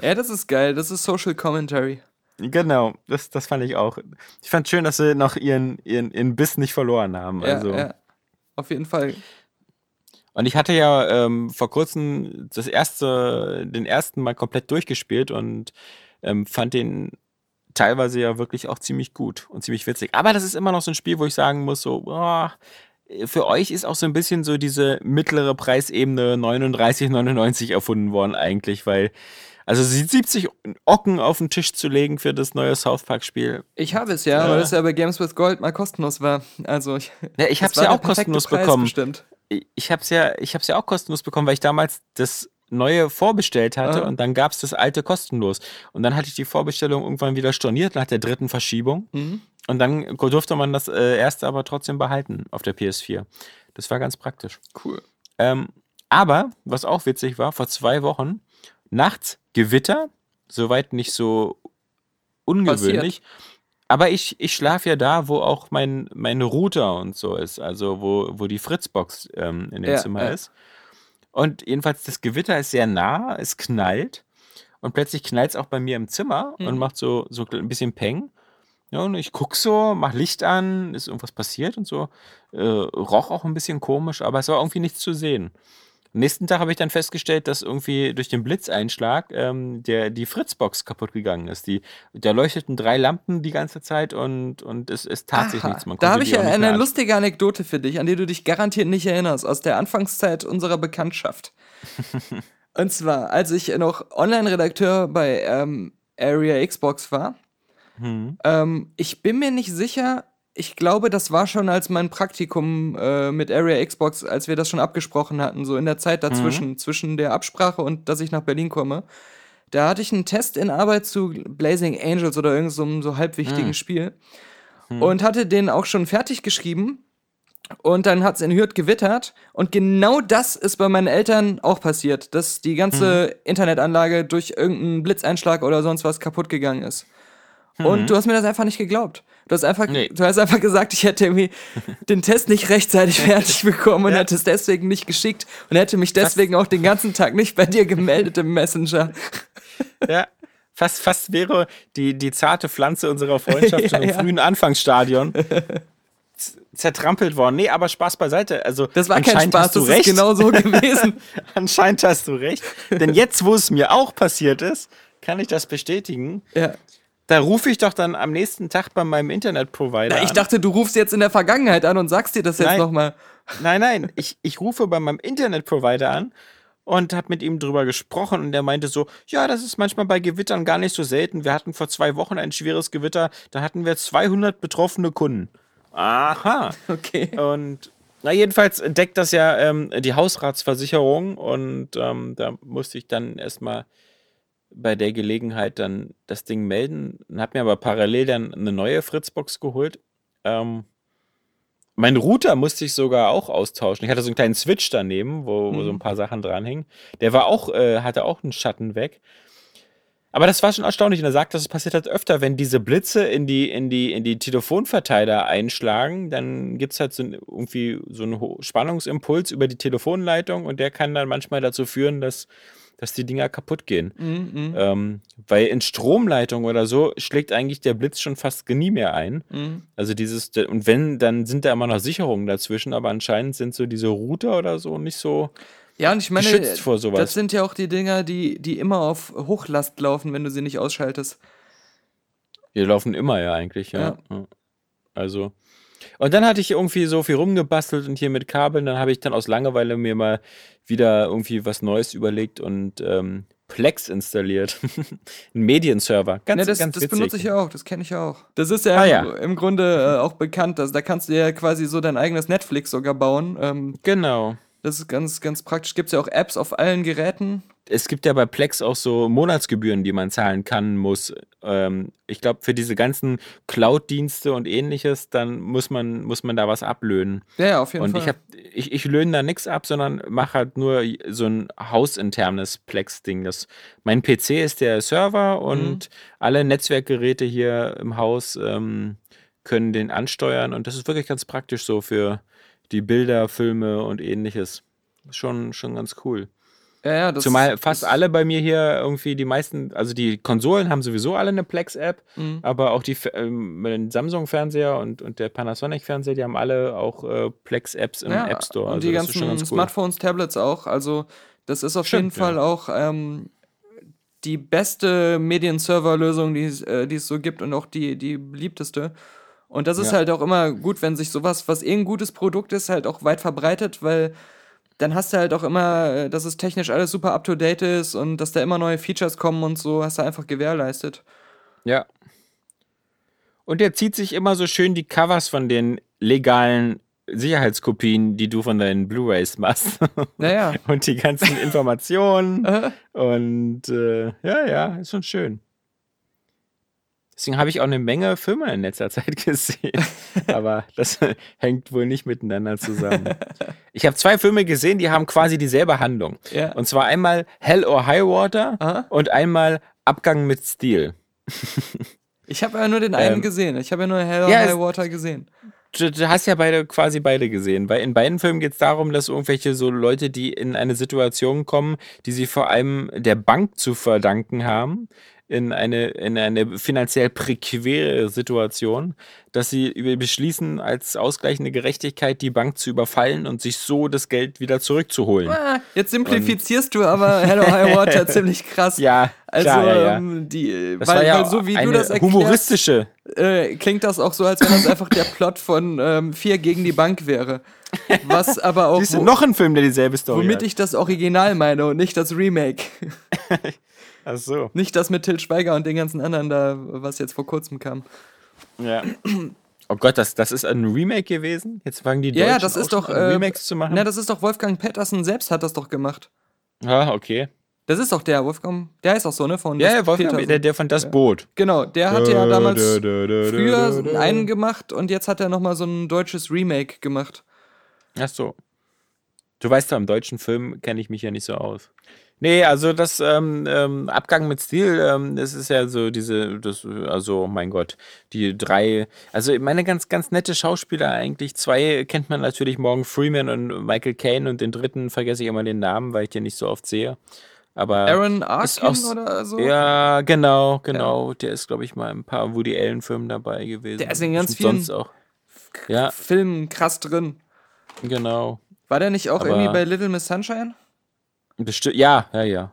Ja, das ist geil. Das ist Social Commentary. genau, das, das fand ich auch. Ich fand schön, dass sie noch ihren, ihren, ihren Biss nicht verloren haben. Ja, Also. ja. Auf jeden Fall. Und ich hatte ja ähm, vor kurzem das erste, den ersten Mal komplett durchgespielt und ähm, fand den teilweise ja wirklich auch ziemlich gut und ziemlich witzig. Aber das ist immer noch so ein Spiel, wo ich sagen muss, so, boah, für euch ist auch so ein bisschen so diese mittlere Preisebene 39,99 erfunden worden eigentlich, weil also 70 Ocken auf den Tisch zu legen für das neue South Park Spiel. Ich habe es ja, Ja. weil es ja bei Games with Gold mal kostenlos war. Also ich, [laughs] Ja, ich hab's war ja auch kostenlos Preis bekommen. Bestimmt. ich habe es ja, ich hab's ja auch kostenlos bekommen, weil ich damals das neue vorbestellt hatte Ah. und dann gab es das alte kostenlos. Und dann hatte ich die Vorbestellung irgendwann wieder storniert nach der dritten Verschiebung. Mhm. Und dann durfte man das äh, erste aber trotzdem behalten auf der PS4. Das war ganz praktisch. Cool. Ähm, aber, was auch witzig war, vor zwei Wochen, nachts Gewitter, soweit nicht so ungewöhnlich. Aber ich, ich schlafe ja da, wo auch mein, mein Router und so ist, also wo, wo die Fritzbox ähm, in dem Ja, Zimmer ja. ist. Und jedenfalls, das Gewitter ist sehr nah, es knallt. Und plötzlich knallt es auch bei mir im Zimmer und Mhm. macht so, so ein bisschen Peng. Ja, und ich gucke so, mach Licht an, ist irgendwas passiert und so. Äh, roch auch ein bisschen komisch, aber es war irgendwie nichts zu sehen. Am nächsten Tag habe ich dann festgestellt, dass irgendwie durch den Blitzeinschlag ähm, der, die Fritzbox kaputt gegangen ist. Die, da leuchteten drei Lampen die ganze Zeit und, und es, es tat sich Aha, nichts. Man da habe ich eine mehr lustige Anekdote für dich, an die du dich garantiert nicht erinnerst, aus der Anfangszeit unserer Bekanntschaft. [laughs] Und zwar, als ich noch Online-Redakteur bei ähm, Area Xbox war, Hm. ähm, ich bin mir nicht sicher, ich glaube, das war schon als mein Praktikum äh, mit Area Xbox, als wir das schon abgesprochen hatten, so in der Zeit dazwischen, zwischen der Absprache und dass ich nach Berlin komme. Da hatte ich einen Test in Arbeit zu Blazing Angels oder irgendeinem so, einem so halbwichtigen Hm. Spiel. und hatte den auch schon fertig geschrieben. Und dann hat es in Hürth gewittert. Und genau das ist bei meinen Eltern auch passiert, dass die ganze Internetanlage durch irgendeinen Blitzeinschlag oder sonst was kaputt gegangen ist. Und du hast mir das einfach nicht geglaubt. Du hast einfach, Nee. du hast einfach gesagt, ich hätte irgendwie [laughs] den Test nicht rechtzeitig [laughs] fertig bekommen und Ja. hätte es deswegen nicht geschickt und hätte mich deswegen auch den ganzen Tag nicht bei dir gemeldet im Messenger. [laughs] Ja. Fast, fast wäre die, die zarte Pflanze unserer Freundschaft schon im Ja, ja. frühen Anfangsstadion zertrampelt worden. Nee, aber Spaß beiseite. Also, Das war kein Spaß, das recht. ist genau so gewesen. Anscheinend hast du recht. Denn jetzt, wo es mir auch passiert ist, kann ich das bestätigen. ja. Da rufe ich doch dann am nächsten Tag bei meinem Internetprovider Na, ich an. dachte, du rufst jetzt in der Vergangenheit an und sagst dir das jetzt nochmal. Nein, nein, ich, ich rufe bei meinem Internetprovider an und habe mit ihm drüber gesprochen und er meinte so, ja, das ist manchmal bei Gewittern gar nicht so selten. Wir hatten vor zwei Wochen ein schweres Gewitter, da hatten wir 200 betroffene Kunden. Aha. Okay. Und na jedenfalls deckt das ja ähm, die Hausratsversicherung und ähm, da musste ich dann erstmal bei der Gelegenheit dann das Ding melden und habe mir aber parallel dann eine neue Fritzbox geholt. Ähm, mein Router musste ich sogar auch austauschen. Ich hatte so einen kleinen Switch daneben, wo, wo so ein paar Sachen dranhingen. Der war auch, äh, hatte auch einen Schatten weg. Aber das war schon erstaunlich. Und er sagt, das passiert halt öfter, wenn diese Blitze in die, in die, in die Telefonverteiler einschlagen, dann gibt es halt so ein, irgendwie so einen Spannungsimpuls über die Telefonleitung und der kann dann manchmal dazu führen, dass, dass die Dinger kaputt gehen. Mhm, Ähm, weil in Stromleitung oder so schlägt eigentlich der Blitz schon fast nie mehr ein. mhm. Also dieses, und wenn, dann sind da immer noch Sicherungen dazwischen, aber anscheinend sind so diese Router oder so nicht so. Ja, und ich meine, Geschützt vor sowas. das sind ja auch die Dinger, die, die immer auf Hochlast laufen, wenn du sie nicht ausschaltest. Die laufen immer ja eigentlich. Ja. ja. Also. Und dann hatte ich irgendwie so viel rumgebastelt und hier mit Kabeln, dann habe ich dann aus Langeweile mir mal wieder irgendwie was Neues überlegt und ähm, Plex installiert. [laughs] Ein Medienserver. Ganz, Ne, das ganz das witzig. benutze ich ja auch, das kenne ich ja auch. Das ist ja, Ah, im, ja. im Grunde äh, auch bekannt. Also, da kannst du ja quasi so dein eigenes Netflix sogar bauen. Ähm, Genau. Das ist ganz, ganz praktisch. Gibt es ja auch Apps auf allen Geräten. Es gibt ja bei Plex auch so Monatsgebühren, die man zahlen kann, muss. Ähm, ich glaube, für diese ganzen Cloud-Dienste und ähnliches, dann muss man, muss man da was ablöhnen. Ja, ja, auf jeden Und Fall. ich, hab, ich, ich löhne da nichts ab, sondern mache halt nur so ein hausinternes Plex-Ding. Das- Mein PC ist der Server und alle Netzwerkgeräte hier im Haus ähm, können den ansteuern. Und das ist wirklich ganz praktisch so für die Bilder, Filme und ähnliches. Schon, schon ganz cool. ja, ja, das, Zumal fast alle bei mir hier irgendwie die meisten, also die Konsolen haben sowieso alle eine Plex-App, Mhm. aber auch die ähm, Samsung-Fernseher und, und der Panasonic-Fernseher, die haben alle auch äh, Plex-Apps im ja, App Store. Und also die ganzen ganz cool. Smartphones, Tablets auch. Also, das ist auf Stimmt, jeden Fall auch ähm, die beste Medienserver-Lösung, die, es, äh, die es so gibt und auch die, die beliebteste. Und das ist Ja. halt auch immer gut, wenn sich sowas, was eh ein gutes Produkt ist, halt auch weit verbreitet, weil dann hast du halt auch immer, äh, dass es technisch alles super up to date ist und dass da immer neue Features kommen und so, hast du einfach gewährleistet. Ja. Und der zieht sich immer so schön die Covers von den legalen Sicherheitskopien, die du von deinen Blu-Rays machst. [laughs] Naja. und die ganzen Informationen. [laughs] Und äh, ja, ja, ist schon schön. Deswegen habe ich auch eine Menge Filme in letzter Zeit [laughs] gesehen. Aber das [laughs] hängt wohl nicht miteinander zusammen. [laughs] Ich habe zwei Filme gesehen, die haben quasi dieselbe Handlung. Ja. Und zwar einmal Hell or High Water Aha. und einmal Abgang mit Stil. ich habe ja nur den einen Ähm, gesehen. Ich habe ja nur Hell or ja, High Water gesehen. Du, du hast ja beide quasi beide gesehen, weil in beiden Filmen geht es darum, dass irgendwelche so Leute, die in eine Situation kommen, die sie vor allem der Bank zu verdanken haben, in eine, in eine finanziell prekäre Situation, dass sie beschließen, als ausgleichende Gerechtigkeit die Bank zu überfallen und sich so das Geld wieder zurückzuholen. Ah, jetzt simplifizierst du aber Hello High Water [laughs] ziemlich krass. Ja, Also, klar, ja, ja. ähm, die, Das weil, war ja weil so wie du das erklärst, humoristische. äh, klingt das auch so, als wenn das einfach der Plot von ähm, Vier gegen die Bank wäre. Was aber [laughs] auch, Siehst du, wo, noch ein Film, der dieselbe Story womit hat. ich das Original meine und nicht das Remake. [laughs] Ach so. Nicht das mit Til Schweiger und den ganzen anderen da, was jetzt vor kurzem kam. Ja. [clears throat] Oh Gott, das, das ist ein Remake gewesen? Jetzt fangen die Ja, ja, Deutschen das ist doch. an, Äh, Remakes zu machen? Na, das ist doch Wolfgang Pettersen selbst hat das doch gemacht. ah, okay. Das ist doch der Wolfgang, der heißt auch so, ne? Von Ja, das ja, Wolfgang, Petersen. der, der von Das Boot. Genau, der hat ja damals früher früher einen gemacht und jetzt hat er nochmal so ein deutsches Remake gemacht. Ach so. Du weißt ja, im deutschen Film kenne ich mich ja nicht so aus. Nee, also das ähm, ähm, Abgang mit Stil, ähm, das ist ja so diese, das, also mein Gott, die drei, also meine ganz, ganz nette Schauspieler eigentlich. Zwei kennt man natürlich, Morgan Freeman und Michael Caine und den dritten vergesse ich immer den Namen, weil ich den nicht so oft sehe. Aber Aaron auch Arkin s- oder so? ja, genau, genau. Der ist, glaube ich, mal in ein paar Woody Allen-Filmen dabei gewesen. Der ist in ganz vielen- auch. Ja, Film krass drin. genau. War der nicht auch Aber- irgendwie bei Little Miss Sunshine? Besti ja, ja, ja.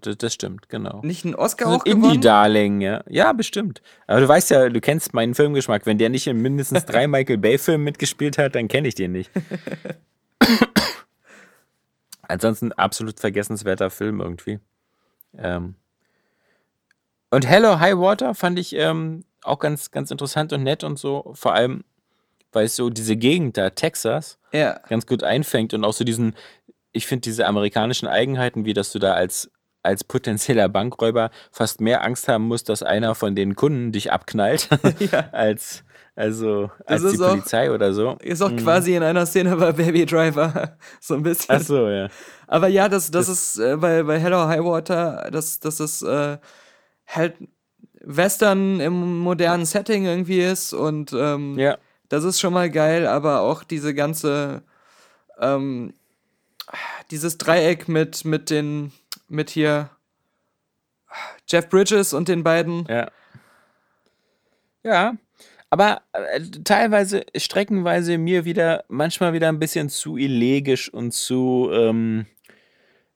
Das, das stimmt, genau. Nicht einen Oscar So auch ein? Indie-Darling, ja. Ja, bestimmt. Aber du weißt ja, du kennst meinen Filmgeschmack. Wenn der nicht in mindestens drei [laughs] Michael Bay-Filmen mitgespielt hat, dann kenne ich den nicht. [laughs] Ansonsten absolut vergessenswerter Film irgendwie. Ähm. Und Hello High Water fand ich ähm, auch ganz, ganz interessant und nett und so. Vor allem, weil es so diese Gegend da, Texas, Ja. ganz gut einfängt und auch so diesen, ich finde diese amerikanischen Eigenheiten, wie dass du da als, als potenzieller Bankräuber fast mehr Angst haben musst, dass einer von den Kunden dich abknallt, [laughs] [laughs] Ja. als, also, Das als die auch- Polizei oder so. Ist auch quasi in einer Szene bei Baby Driver. [laughs] so ein bisschen. Ach so, ja. Aber ja, das, das, ist äh, bei, bei Hello High Water, das, das ist äh, halt Western im modernen Setting irgendwie ist und ähm, Ja, das ist schon mal geil, aber auch diese ganze, ähm, dieses Dreieck mit, mit den, mit hier Jeff Bridges und den beiden. ja. Ja, aber äh, teilweise, streckenweise mir wieder, manchmal wieder ein bisschen zu elegisch und zu, ähm,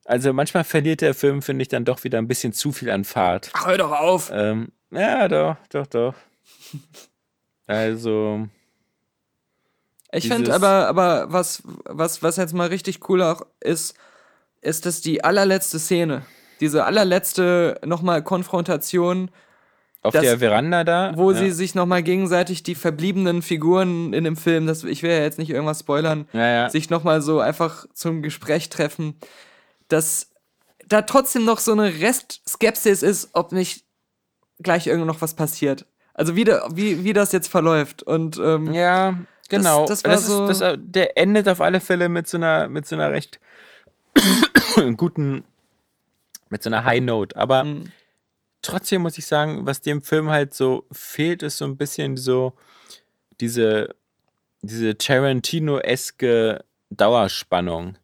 also manchmal verliert der Film, finde ich, dann doch wieder ein bisschen zu viel an Fahrt. Ach, hör doch auf! Ähm, ja, doch, doch, doch. [laughs] Also, Ich finde aber, aber was, was, was jetzt mal richtig cool auch ist, ist, dass die allerletzte Szene, diese allerletzte nochmal Konfrontation, auf Das- der Veranda da. wo ja. sie sich nochmal gegenseitig die verbliebenen Figuren in dem Film, das, ich will ja jetzt nicht irgendwas spoilern, Ja, ja. sich nochmal so einfach zum Gespräch treffen, dass da trotzdem noch so eine Restskepsis ist, ob nicht gleich irgendwo noch was passiert. Also wie, da, wie, wie das jetzt verläuft. Und ähm, Ja, genau. das war ist, so- das, äh, der endet auf alle Fälle mit so einer, mit so einer recht [coughs] guten, mit so einer High Note. Aber Mhm. trotzdem muss ich sagen, was dem Film halt so fehlt, ist so ein bisschen so diese, diese Tarantino-eske Dauerspannung.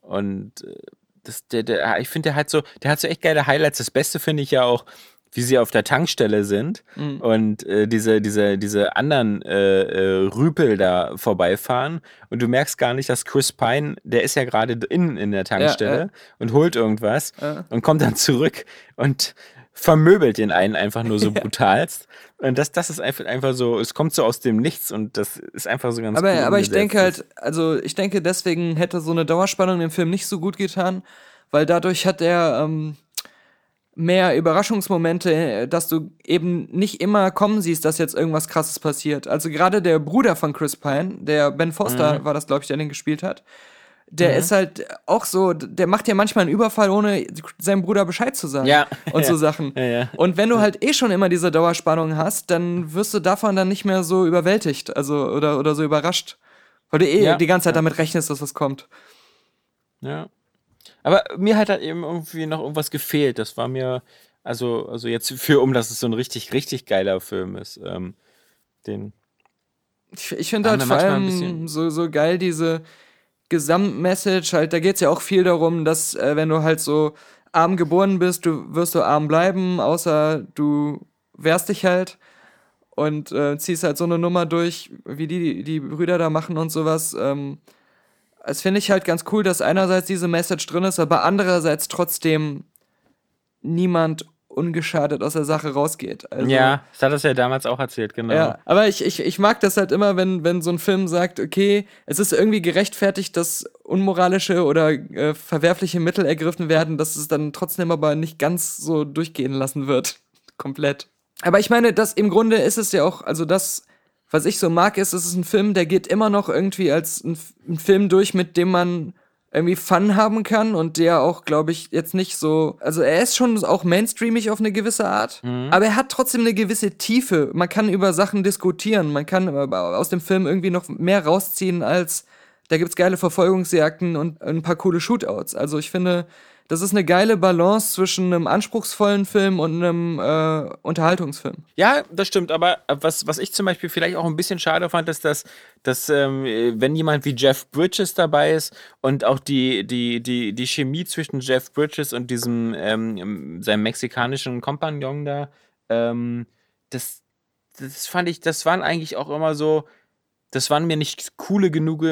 Und äh, das, der, der, ich finde, der hat so, der hat so echt geile Highlights. Das Beste finde ich ja auch, wie sie auf der Tankstelle sind Mhm. und äh, diese, diese, diese anderen äh, äh, Rüpel da vorbeifahren und du merkst gar nicht, dass Chris Pine, der ist ja gerade innen in der Tankstelle ja. und holt irgendwas und kommt dann zurück und vermöbelt den einen einfach nur so [laughs] brutalst. Und das, das ist einfach, einfach so, es kommt so aus dem Nichts und das ist einfach so ganz Aber, gut aber ich denke halt, also ich denke, deswegen hätte so eine Dauerspannung dem Film nicht so gut getan, weil dadurch hat er ähm, mehr Überraschungsmomente, dass du eben nicht immer kommen siehst, dass jetzt irgendwas krasses passiert. Also gerade der Bruder von Chris Pine, der Ben Mhm. Foster war das, glaube ich, der den gespielt hat, der ist halt auch so, der macht ja manchmal einen Überfall, ohne seinem Bruder Bescheid zu sagen. Ja. [laughs] Und so Ja. Sachen. Ja, ja. Und wenn du halt eh schon immer diese Dauerspannung hast, dann wirst du davon dann nicht mehr so überwältigt, also oder, oder so überrascht. Weil du eh die ganze Zeit damit rechnest, dass was kommt. Ja. Aber mir hat halt eben irgendwie noch irgendwas gefehlt. Das war mir, also, also jetzt für, um dass es so ein richtig, richtig geiler Film ist. Ähm, den, Ich, ich finde halt vor allem so, so geil diese Gesamtmessage, halt, da geht es ja auch viel darum, dass äh, wenn du halt so arm geboren bist, du wirst du arm bleiben, außer du wehrst dich halt und äh, ziehst halt so eine Nummer durch, wie die, die Brüder da machen und sowas. Ähm, das finde ich halt ganz cool, dass einerseits diese Message drin ist, aber andererseits trotzdem niemand ungeschadet aus der Sache rausgeht. Also, ja, das hat es ja damals auch erzählt, genau. ja, aber ich, ich, ich mag das halt immer, wenn, wenn so ein Film sagt, okay, es ist irgendwie gerechtfertigt, dass unmoralische oder äh, verwerfliche Mittel ergriffen werden, dass es dann trotzdem aber nicht ganz so durchgehen lassen wird. [laughs] Komplett. Aber ich meine, das im Grunde ist es ja auch, also das, was ich so mag, ist, es ist ein Film, der geht immer noch irgendwie als ein, ein Film durch, mit dem man irgendwie Fun haben kann und der auch, glaube ich, jetzt nicht so. Also er ist schon auch mainstreamig auf eine gewisse Art, aber er hat trotzdem eine gewisse Tiefe. Man kann über Sachen diskutieren, man kann aus dem Film irgendwie noch mehr rausziehen als. Da gibt's geile Verfolgungsjagden und ein paar coole Shootouts. Also ich finde, das ist eine geile Balance zwischen einem anspruchsvollen Film und einem äh, Unterhaltungsfilm. Ja, das stimmt, aber äh, was, was ich zum Beispiel vielleicht auch ein bisschen schade fand, ist, dass, dass ähm, wenn jemand wie Jeff Bridges dabei ist und auch die, die, die, die Chemie zwischen Jeff Bridges und diesem ähm, seinem mexikanischen Kompagnon da, ähm, das, das fand ich, das waren eigentlich auch immer so, das waren mir nicht coole genug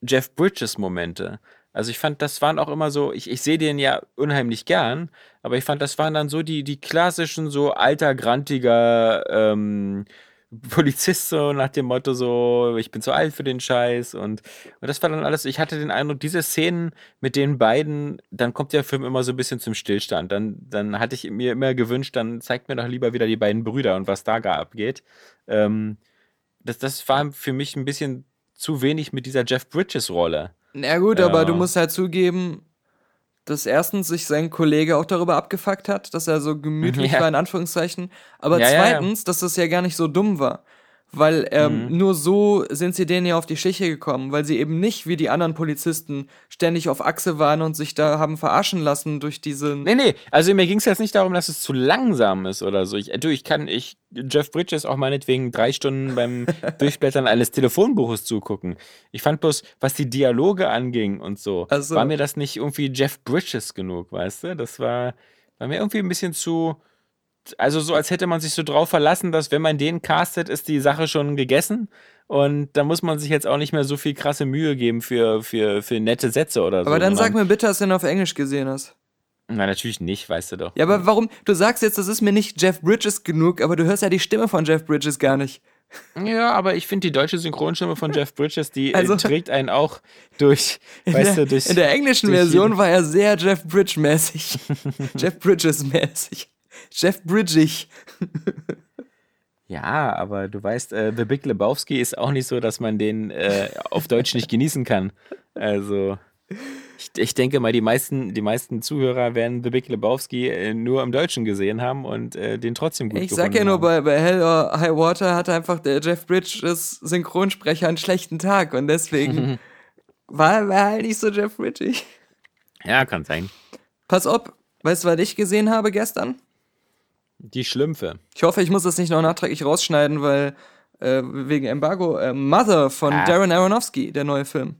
Jeff Bridges Momente. Also ich fand, das waren auch immer so, ich, ich sehe den ja unheimlich gern, aber ich fand, das waren dann so die, die klassischen, so alter, grantiger ähm, [laughs] Polizist, so nach dem Motto, so, ich bin zu alt für den Scheiß und, und das war dann alles, ich hatte den Eindruck, diese Szenen mit den beiden, dann kommt der Film immer so ein bisschen zum Stillstand. Dann, dann hatte ich mir immer gewünscht, dann zeigt mir doch lieber wieder die beiden Brüder und was da gar abgeht. Ähm, das, das war für mich ein bisschen zu wenig mit dieser Jeff Bridges-Rolle. Na gut, aber du Ja. musst halt zugeben, dass erstens sich sein Kollege auch darüber abgefuckt hat, dass er so gemütlich [laughs] Ja. war, in Anführungszeichen. Aber Ja, ja, ja. zweitens, dass das ja gar nicht so dumm war. Weil ähm, Mhm. nur so sind sie denen ja auf die Schliche gekommen, weil sie eben nicht wie die anderen Polizisten ständig auf Achse waren und sich da haben verarschen lassen durch diesen. Nee, nee, also mir ging es jetzt nicht darum, dass es zu langsam ist oder so. Ich, du, ich kann, ich, Jeff Bridges auch meinetwegen drei Stunden beim [laughs] Durchblättern eines Telefonbuches zugucken. Ich fand bloß, was die Dialoge anging und so, Ach so. war mir das nicht irgendwie Jeff Bridges genug, weißt du? Das war, war mir irgendwie ein bisschen zu, also so, als hätte man sich so drauf verlassen, dass wenn man den castet, ist die Sache schon gegessen. Und da muss man sich jetzt auch nicht mehr so viel krasse Mühe geben für, für, für nette Sätze oder so. aber dann sag mir bitte, dass du ihn auf Englisch gesehen hast. Nein, natürlich nicht, weißt du doch. Ja, aber warum? Du sagst jetzt, das ist mir nicht Jeff Bridges genug, aber du hörst ja die Stimme von Jeff Bridges gar nicht. Ja, aber ich finde die deutsche Synchronstimme von Jeff Bridges, die [laughs] Also- trägt einen auch durch, In, weißt der, du, durch. in der englischen Version war er sehr Jeff Bridge-mäßig. [laughs] Jeff Bridges-mäßig. Jeff Bridgig. Ja, aber du weißt, äh, The Big Lebowski ist auch nicht so, dass man den äh, auf Deutsch nicht genießen kann. Also. Ich, ich denke mal, die meisten, die meisten Zuhörer werden The Big Lebowski äh, nur im Deutschen gesehen haben und äh, den trotzdem gut Ich sag ja nur, haben. bei, bei Hell or High Water hatte einfach der Jeff Bridges Synchronsprecher einen schlechten Tag und deswegen [laughs] war er halt nicht so Jeff Bridgig. Ja, kann sein. Pass auf, weißt du, was ich gesehen habe gestern? Die Schlümpfe. Ich hoffe, ich muss das nicht noch nachträglich rausschneiden, weil äh, wegen Embargo. Äh, Mother von Ah. Darren Aronofsky, der neue Film.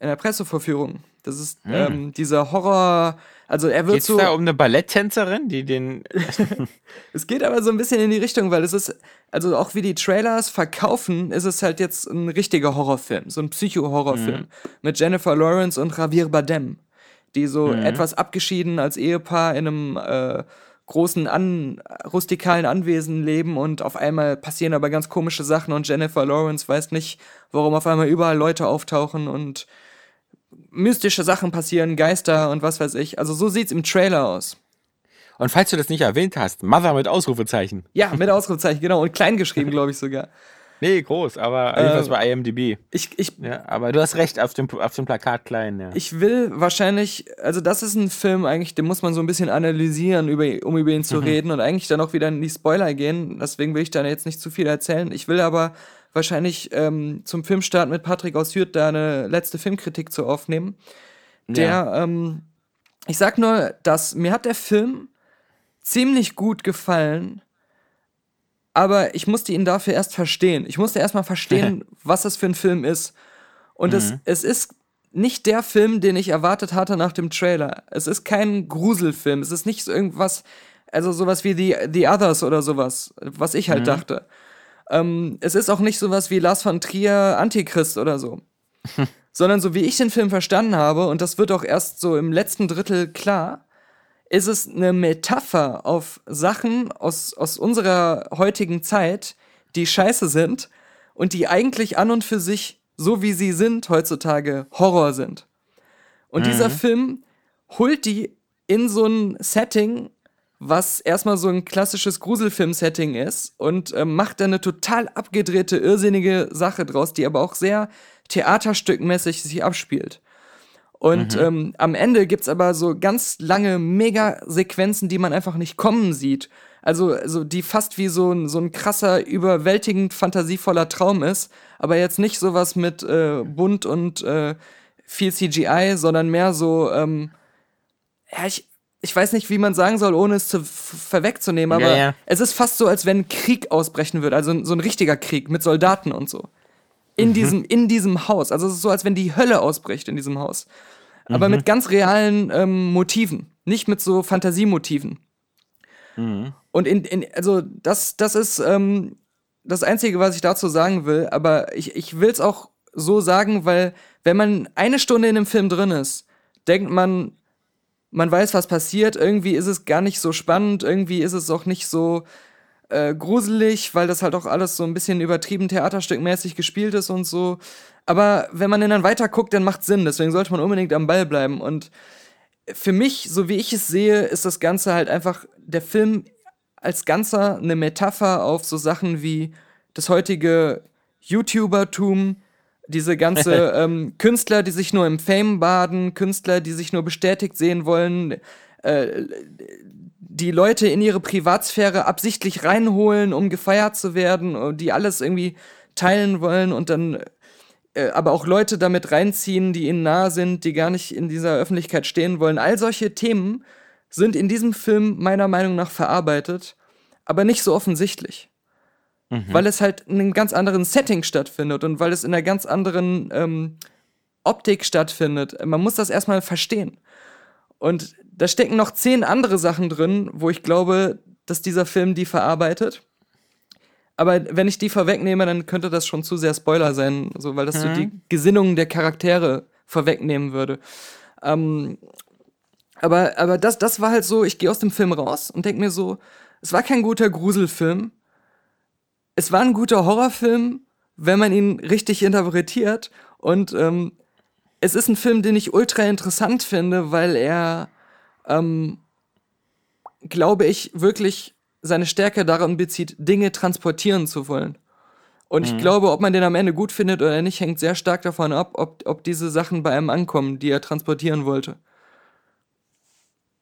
In der Pressevorführung. Das ist Hm. ähm, dieser Horror. Also er wird Geht's so. da um eine Balletttänzerin, die den. [laughs] [laughs] Es geht aber so ein bisschen in die Richtung, weil es ist, also auch wie die Trailers verkaufen, ist es halt jetzt ein richtiger Horrorfilm, so ein Psycho-Horrorfilm mit Jennifer Lawrence und Javier Bardem, die so etwas abgeschieden als Ehepaar in einem äh, großen an, rustikalen Anwesen leben und auf einmal passieren aber ganz komische Sachen und Jennifer Lawrence weiß nicht, warum auf einmal überall Leute auftauchen und mystische Sachen passieren, Geister und was weiß ich. Also so sieht's im Trailer aus. Und falls du das nicht erwähnt hast, Mother mit Ausrufezeichen. Ja, mit Ausrufezeichen, genau. Und klein geschrieben, [laughs] glaube ich sogar. Nee, groß, aber jedenfalls bei IMDb. Ich, ich, Ja, aber du hast recht, auf dem, auf dem Plakat klein, ja. ich will wahrscheinlich, also das ist ein Film eigentlich, den muss man so ein bisschen analysieren, über, um über ihn zu reden und eigentlich dann auch wieder in die Spoiler gehen. Deswegen will ich da jetzt nicht zu viel erzählen. Ich will aber wahrscheinlich ähm, zum Filmstart mit Patrick aus Hürth da eine letzte Filmkritik zu aufnehmen. Der, ähm, ich sag nur, dass mir hat der Film ziemlich gut gefallen, aber ich musste ihn dafür erst verstehen. Ich musste erstmal verstehen, [laughs] was das für ein Film ist. Und es, es ist nicht der Film, den ich erwartet hatte nach dem Trailer. Es ist kein Gruselfilm. Es ist nicht so irgendwas, also sowas wie The, The Others oder sowas, was ich halt dachte. Ähm, es ist auch nicht sowas wie Lars von Trier Antichrist oder so. [laughs] Sondern so wie ich den Film verstanden habe, und das wird auch erst so im letzten Drittel klar, ist es eine Metapher auf Sachen aus, aus unserer heutigen Zeit, die scheiße sind und die eigentlich an und für sich, so wie sie sind heutzutage, Horror sind. Und dieser Film holt die in so ein Setting, was erstmal so ein klassisches Gruselfilm-Setting ist und ähm, macht da eine total abgedrehte, irrsinnige Sache draus, die aber auch sehr theaterstückmäßig sich abspielt. Und ähm, am Ende gibt's aber so ganz lange Mega-Sequenzen, die man einfach nicht kommen sieht. Also, also die fast wie so ein, so ein krasser, überwältigend fantasievoller Traum ist, aber jetzt nicht sowas mit äh, bunt und äh, viel CGI, sondern mehr so, ähm, ja, ich, ich weiß nicht, wie man sagen soll, ohne es zu vorwegzunehmen, aber Ja, ja. es ist fast so, als wenn Krieg ausbrechen würde, also so ein richtiger Krieg mit Soldaten und so. In, diesem, in diesem Haus. Also es ist so, als wenn die Hölle ausbricht in diesem Haus. Aber mit ganz realen ähm, Motiven, nicht mit so Fantasiemotiven. Und in, in also das, das ist ähm, das Einzige, was ich dazu sagen will, aber ich, ich will es auch so sagen, weil wenn man eine Stunde in einem Film drin ist, denkt man, man weiß, was passiert, irgendwie ist es gar nicht so spannend, irgendwie ist es auch nicht so äh, gruselig, weil das halt auch alles so ein bisschen übertrieben theaterstückmäßig gespielt ist und so. Aber wenn man dann weiter guckt, dann macht Sinn, deswegen sollte man unbedingt am Ball bleiben und für mich, so wie ich es sehe, ist das Ganze halt einfach der Film als Ganzer eine Metapher auf so Sachen wie das heutige YouTubertum, diese ganze [laughs] ähm, Künstler, die sich nur im Fame baden, Künstler, die sich nur bestätigt sehen wollen, äh, die Leute in ihre Privatsphäre absichtlich reinholen, um gefeiert zu werden, und die alles irgendwie teilen wollen und dann äh, aber auch Leute damit reinziehen, die ihnen nahe sind, die gar nicht in dieser Öffentlichkeit stehen wollen. All solche Themen sind in diesem Film meiner Meinung nach verarbeitet, aber nicht so offensichtlich. Weil es halt in einem ganz anderen Setting stattfindet und weil es in einer ganz anderen ähm, Optik stattfindet. Man muss das erstmal verstehen. Und da stecken noch zehn andere Sachen drin, wo ich glaube, dass dieser Film die verarbeitet. Aber wenn ich die vorwegnehme, dann könnte das schon zu sehr Spoiler sein, so, weil das so die Gesinnungen der Charaktere vorwegnehmen würde. Ähm, aber aber das, das war halt so, ich gehe aus dem Film raus und denke mir so, es war kein guter Gruselfilm. Es war ein guter Horrorfilm, wenn man ihn richtig interpretiert. Und ähm, es ist ein Film, den ich ultra interessant finde, weil er, ähm, glaube ich, wirklich seine Stärke darin bezieht, Dinge transportieren zu wollen. Und ich glaube, ob man den am Ende gut findet oder nicht, hängt sehr stark davon ab, ob, ob diese Sachen bei einem ankommen, die er transportieren wollte.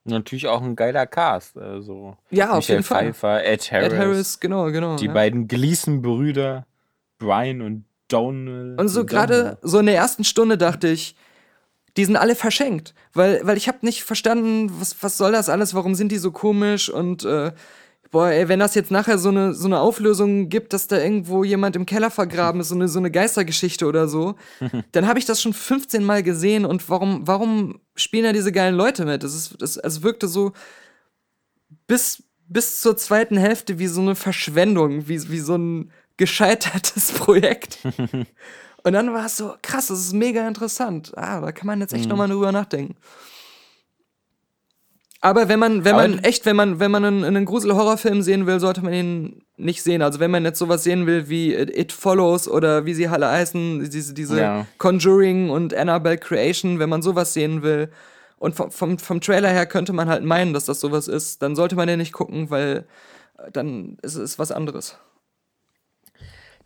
Natürlich auch ein geiler Cast. Also Ja, auf Michelle jeden Fall. Pfeiffer, Ed Harris, Ed Harris, genau, genau. die ja. beiden Gleason-Brüder, Brian und Donald. Und so gerade so in der ersten Stunde dachte ich, die sind alle verschenkt, weil weil ich habe nicht verstanden, was was soll das alles, warum sind die so komisch und äh, boah, ey, wenn das jetzt nachher so eine so eine Auflösung gibt, dass da irgendwo jemand im Keller vergraben ist, so eine so eine Geistergeschichte oder so, [laughs] dann habe ich das schon 15 Mal gesehen und warum warum spielen da diese geilen Leute mit? Das ist das es wirkte so bis bis zur zweiten Hälfte wie so eine Verschwendung, wie wie so ein gescheitertes [laughs] Projekt. [laughs] Und dann war es so, krass, das ist mega interessant. Ah, da kann man jetzt echt nochmal drüber nachdenken. Aber wenn man, wenn man echt, wenn man, wenn man einen, einen Grusel-Horrorfilm sehen will, sollte man ihn nicht sehen. Also wenn man jetzt sowas sehen will wie It It Follows oder wie sie alle heißen, diese, diese Ja. Conjuring und Annabelle Creation, wenn man sowas sehen will. Und vom, vom, vom Trailer her könnte man halt meinen, dass das sowas ist. Dann sollte man den nicht gucken, weil äh, dann ist es was anderes.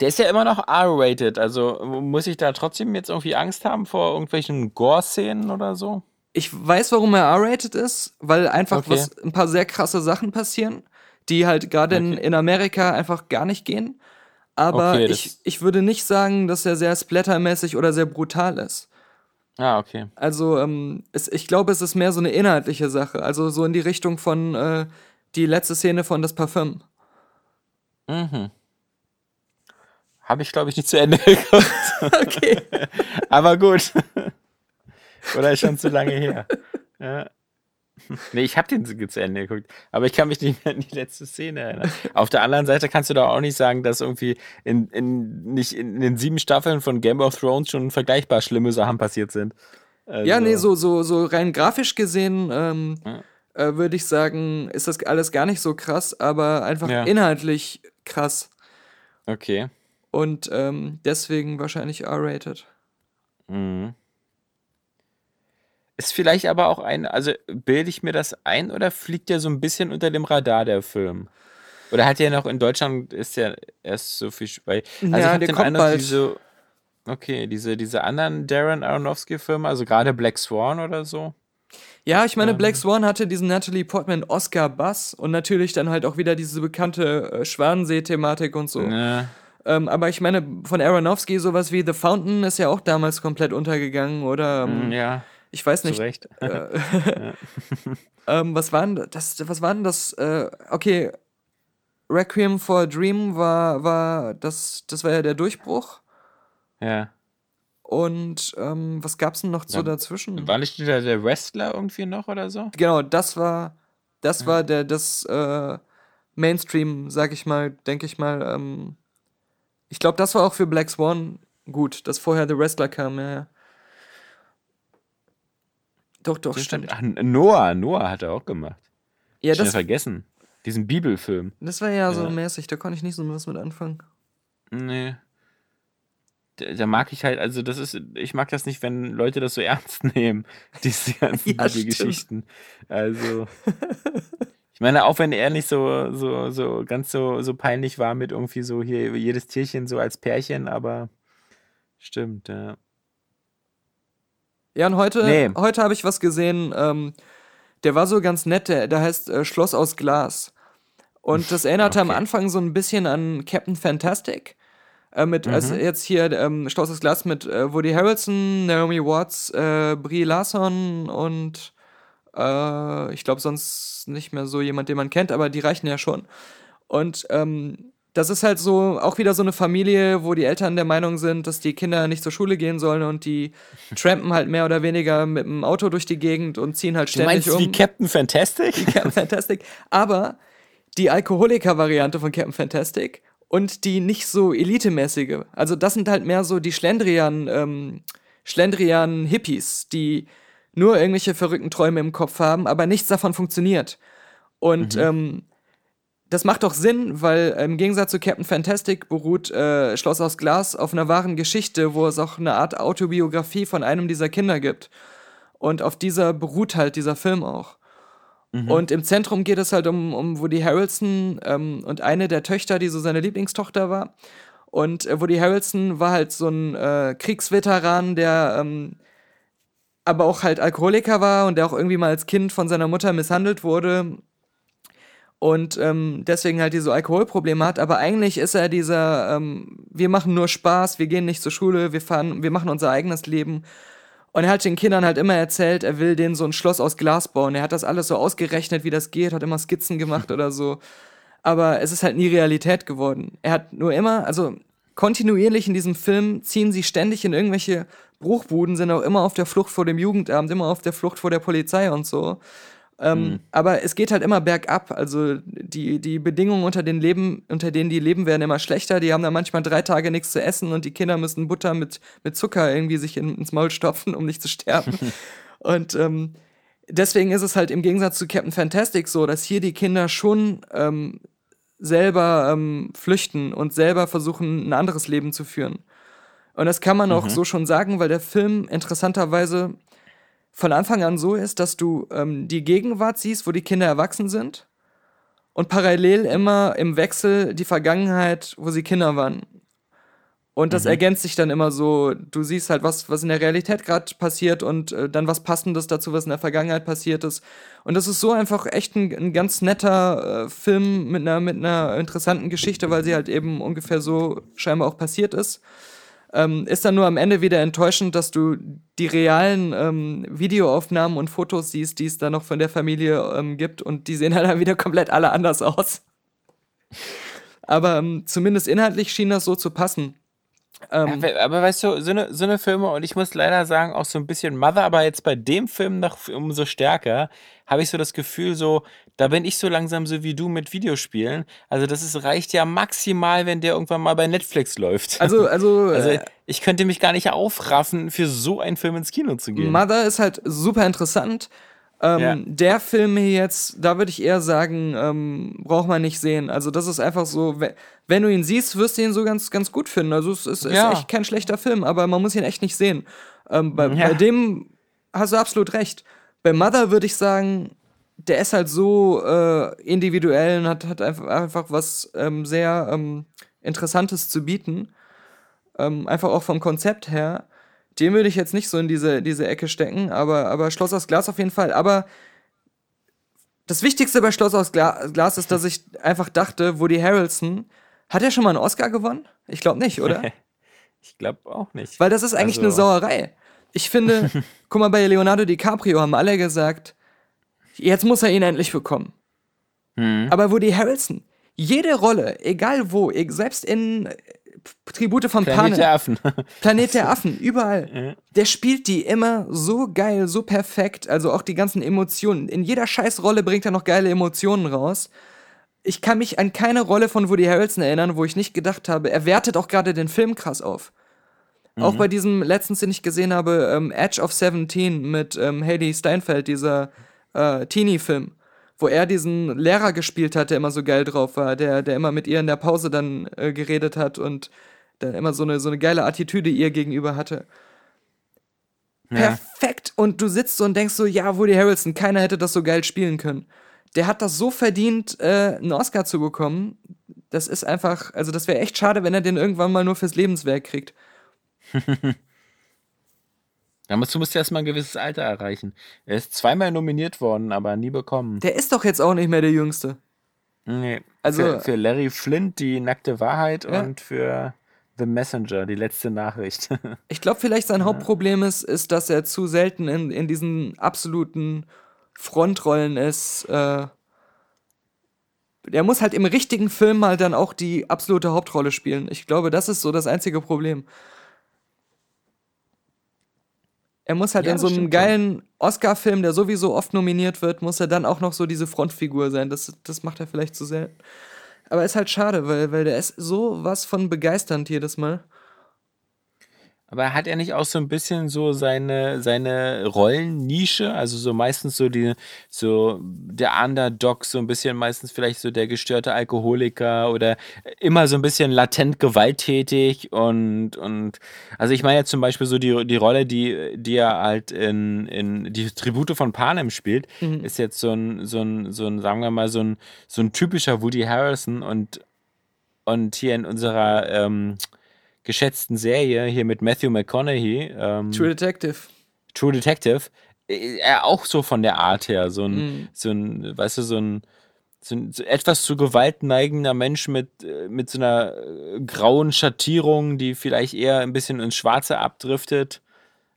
Der ist ja immer noch R-rated, also muss ich da trotzdem jetzt irgendwie Angst haben vor irgendwelchen Gore-Szenen oder so? Ich weiß, warum er R-rated ist, weil einfach Okay. was, ein paar sehr krasse Sachen passieren, die halt gerade in, Okay. in Amerika einfach gar nicht gehen. Aber Okay, ich, ich würde nicht sagen, dass er sehr splattermäßig oder sehr brutal ist. Ah, okay. Also, ähm, es, ich glaube, es ist mehr so eine inhaltliche Sache. Also so in die Richtung von äh, die letzte Szene von Das Parfüm. Mhm. Habe ich, glaube ich, nicht zu Ende [laughs] geguckt. Okay. [laughs] Aber gut. Oder ist schon zu lange her. Ja. Nee, ich habe den zu Ende geguckt, aber ich kann mich nicht mehr an die letzte Szene erinnern. Auf der anderen Seite kannst du doch auch nicht sagen, dass irgendwie in, in, nicht in den sieben Staffeln von Game of Thrones schon vergleichbar schlimme Sachen passiert sind. Also, Ja, nee, so, so, so rein grafisch gesehen ähm, Ja. äh, würde ich sagen, ist das alles gar nicht so krass, aber einfach Ja. inhaltlich krass. Okay. Und ähm, deswegen wahrscheinlich R-rated. Mhm. Ist vielleicht aber auch ein, also bilde ich mir das ein oder fliegt der so ein bisschen unter dem Radar, der Film? Oder hat der noch in Deutschland, ist der erst so viel, weil, also ich Ja, hab der den kommt Eindruck, bald. diese, Okay, diese, diese anderen Darren Aronofsky-Filme, also gerade Black Swan oder so? Ja, ich meine, Black Swan hatte diesen Natalie Portman Oscar Bass und natürlich dann halt auch wieder diese bekannte äh, Schwanensee-Thematik und so. Ja. Ähm, aber ich meine, von Aronofsky sowas wie The Fountain ist ja auch damals komplett untergegangen oder ähm, Ja, ich weiß zu nicht. Recht. [laughs] [laughs] Ähm, was war denn das? Was war denn das? Äh, okay, Requiem for a Dream war, war das, das war ja der Durchbruch. ja. Und ähm, was gab's denn noch so Ja, dazwischen? War nicht der, der Wrestler irgendwie noch oder so? Genau, das war, das war der, das äh, Mainstream, sag ich mal, denke ich mal. Ähm, ich glaube, das war auch für Black Swan gut, dass vorher The Wrestler kam. Ja, ja. Doch, doch, Das stimmt. Ach, Noah, Noah hat er auch gemacht. Ja, Schnell das, vergessen. Diesen Bibelfilm. das war ja so Ja. mäßig, da konnte ich nicht so was mit anfangen. Nee. Da, da mag ich halt, also das ist, ich mag das nicht, wenn Leute das so ernst [laughs] nehmen, diese ganzen Ja. Bibelgeschichten. Also. [laughs] Ich meine, auch wenn er nicht so, so, so ganz so, so peinlich war mit irgendwie so hier jedes Tierchen so als Pärchen, aber stimmt, ja. Ja, und heute, Nee. heute habe ich was gesehen, ähm, der war so ganz nett, der, der heißt äh, Schloss aus Glas. Und das [laughs] erinnerte am Okay. Anfang so ein bisschen an Captain Fantastic. Äh, mit, also jetzt hier ähm, Schloss aus Glas mit äh, Woody Harrelson, Naomi Watts, äh, Brie Larson und äh, ich glaube sonst nicht mehr so jemand, den man kennt, aber die reichen ja schon. Und ähm, das ist halt so auch wieder so eine Familie, wo die Eltern der Meinung sind, dass die Kinder nicht zur Schule gehen sollen und die [laughs] trampen halt mehr oder weniger mit dem Auto durch die Gegend und ziehen halt Du ständig meinst um. wie Captain Fantastic? Captain Fantastic. Aber die Alkoholiker-Variante von Captain Fantastic und die nicht so elitemäßige. Also das sind halt mehr so die Schlendrian, ähm, Schlendrian-Hippies, die nur irgendwelche verrückten Träume im Kopf haben, aber nichts davon funktioniert. Und ähm, das macht doch Sinn, weil im Gegensatz zu Captain Fantastic beruht äh, Schloss aus Glas auf einer wahren Geschichte, wo es auch eine Art Autobiografie von einem dieser Kinder gibt. Und auf dieser beruht halt dieser Film auch. Und im Zentrum geht es halt um, um Woody Harrelson ähm, und eine der Töchter, die so seine Lieblingstochter war. Und äh, Woody Harrelson war halt so ein äh, Kriegsveteran, der ähm, aber auch halt Alkoholiker war und der auch irgendwie mal als Kind von seiner Mutter misshandelt wurde und ähm, deswegen halt diese Alkoholprobleme hat. Aber eigentlich ist er dieser, ähm, wir machen nur Spaß, wir gehen nicht zur Schule, wir fahren, wir machen unser eigenes Leben. Und er hat den Kindern halt immer erzählt, er will denen so ein Schloss aus Glas bauen. Er hat das alles so ausgerechnet, wie das geht, hat immer Skizzen gemacht oder so. Aber es ist halt nie Realität geworden. Er hat nur immer, also kontinuierlich in diesem Film ziehen sie ständig in irgendwelche Bruchbuden, sind auch immer auf der Flucht vor dem Jugendamt, immer auf der Flucht vor der Polizei und so. Ähm, Aber es geht halt immer bergab. Also die, die Bedingungen, unter, den leben, unter denen die leben, werden immer schlechter. Die haben dann manchmal drei Tage nichts zu essen und die Kinder müssen Butter mit, mit Zucker irgendwie sich in, ins Maul stopfen, um nicht zu sterben. [laughs] und ähm, deswegen ist es halt im Gegensatz zu Captain Fantastic so, dass hier die Kinder schon ähm, selber ähm, flüchten und selber versuchen, ein anderes Leben zu führen. Und das kann man auch so schon sagen, weil der Film interessanterweise von Anfang an so ist, dass du ähm, die Gegenwart siehst, wo die Kinder erwachsen sind und parallel immer im Wechsel die Vergangenheit, wo sie Kinder waren. Und das ergänzt sich dann immer so, du siehst halt, was, was in der Realität gerade passiert und äh, dann was Passendes dazu, was in der Vergangenheit passiert ist. Und das ist so einfach echt ein, ein ganz netter äh, Film mit einer, mit einer interessanten Geschichte, weil sie halt eben ungefähr so scheinbar auch passiert ist. Ähm, ist dann nur am Ende wieder enttäuschend, dass du die realen ähm, Videoaufnahmen und Fotos siehst, die es da noch von der Familie ähm, gibt und die sehen [laughs] halt dann wieder komplett alle anders aus. Aber ähm, zumindest inhaltlich schien das so zu passen. Ähm, we- aber weißt du, so eine, so eine Filme, und ich muss leider sagen, auch so ein bisschen Mother, aber jetzt bei dem Film noch umso stärker, habe ich so das Gefühl, so, da bin ich so langsam so wie du mit Videospielen. Also, das ist, reicht ja maximal, wenn der irgendwann mal bei Netflix läuft. also, [laughs] also, Also, äh, ich könnte mich gar nicht aufraffen, für so einen Film ins Kino zu gehen. Mother ist halt super interessant. Ähm, Ja. Der Film hier jetzt, da würde ich eher sagen, ähm, braucht man nicht sehen. Also das ist einfach so, we- wenn du ihn siehst, wirst du ihn so ganz, ganz gut finden. Also es ist, ist Ja. echt kein schlechter Film, aber man muss ihn echt nicht sehen. Ähm, bei, Ja. bei dem hast du absolut recht. Bei Mother würde ich sagen, der ist halt so äh, individuell und hat, hat einfach, einfach was ähm, sehr ähm, Interessantes zu bieten. Ähm, einfach auch vom Konzept her. Den würde ich jetzt nicht so in diese, diese Ecke stecken, aber, aber Schloss aus Glas auf jeden Fall. Aber das Wichtigste bei Schloss aus Gla Glas ist, dass ich einfach dachte, Woody Harrelson, hat er schon mal einen Oscar gewonnen? Ich glaube nicht, oder? [laughs] ich glaube auch nicht. Weil das ist eigentlich Also- eine Sauerei. Ich finde, [laughs] guck mal, bei Leonardo DiCaprio haben alle gesagt, jetzt muss er ihn endlich bekommen. Hm. Aber Woody Harrelson, jede Rolle, egal wo, e- selbst in Tribute von Planet der Panem, Affen. [laughs] Planet der [laughs] Affen, überall, der spielt die immer so geil, so perfekt, also auch die ganzen Emotionen. In jeder Scheißrolle bringt er noch geile Emotionen raus. Ich kann mich an keine Rolle von Woody Harrelson erinnern, wo ich nicht gedacht habe, er wertet auch gerade den Film krass auf. Auch bei diesem letztens, den ich gesehen habe, ähm, Edge of Seventeen mit ähm, Haley Steinfeld, dieser äh, Teenie-Film, wo er diesen Lehrer gespielt hat, der immer so geil drauf war, der, der immer mit ihr in der Pause dann äh, geredet hat und dann immer so eine, so eine geile Attitüde ihr gegenüber hatte. Perfekt. Und du sitzt so und denkst so, ja, Woody Harrelson, keiner hätte das so geil spielen können. Der hat das so verdient, äh, einen Oscar zu bekommen. Das ist einfach, also das wäre echt schade, wenn er den irgendwann mal nur fürs Lebenswerk kriegt. [laughs] Dazu musst du erstmal ein gewisses Alter erreichen. Er ist zweimal nominiert worden, aber nie bekommen. Der ist doch jetzt auch nicht mehr der Jüngste. Nee. Also- für, für Larry Flint die nackte Wahrheit Ja. und für The Messenger die letzte Nachricht. [laughs] Ich glaube, vielleicht sein Hauptproblem ist, ist, dass er zu selten in, in diesen absoluten Frontrollen ist. Äh, der muss halt im richtigen Film mal dann auch die absolute Hauptrolle spielen. Ich glaube, das ist so das einzige Problem. Er muss halt Ja, in so einem geilen Oscar-Film, der sowieso oft nominiert wird, muss er dann auch noch so diese Frontfigur sein. Das, das macht er vielleicht zu selten. Aber ist halt schade, weil, weil der ist so was von begeisternd jedes Mal. Aber hat er nicht auch so ein bisschen so seine, seine Rollennische? Also so meistens so die, so der Underdog, so ein bisschen meistens vielleicht so der gestörte Alkoholiker oder immer so ein bisschen latent gewalttätig und, und also ich meine jetzt zum Beispiel so die, die Rolle, die, die er halt in, in die Tribute von Panem spielt, ist jetzt so ein, so ein, so ein, sagen wir mal, so ein, so ein typischer Woody Harrison und, und hier in unserer ähm, geschätzten Serie hier mit Matthew McConaughey, ähm, True Detective. True Detective, äh, er auch so von der Art her, so ein, Mhm. so ein, weißt du, so ein, so ein so etwas zu Gewalt neigender Mensch mit, äh, mit so einer äh, grauen Schattierung, die vielleicht eher ein bisschen ins Schwarze abdriftet,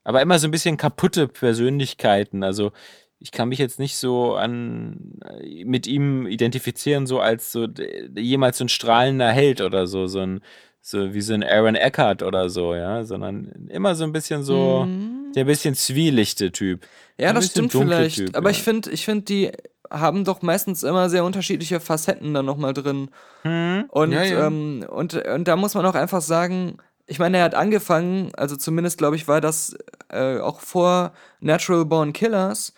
aber immer so ein bisschen kaputte Persönlichkeiten. Also ich kann mich jetzt nicht so an äh, mit ihm identifizieren, so als so jemals so ein strahlender Held oder so, so ein so wie so ein Aaron Eckhart oder so, ja, sondern immer so ein bisschen so der bisschen zwielichte Typ. Mhm. Ja, das stimmt vielleicht. Typ, aber ja. ich finde, ich finde, die haben doch meistens immer sehr unterschiedliche Facetten dann nochmal drin. Und, Ja, ja. Ähm, und, und da muss man auch einfach sagen, ich meine, er hat angefangen, also zumindest glaube ich, war das äh, auch vor Natural Born Killers.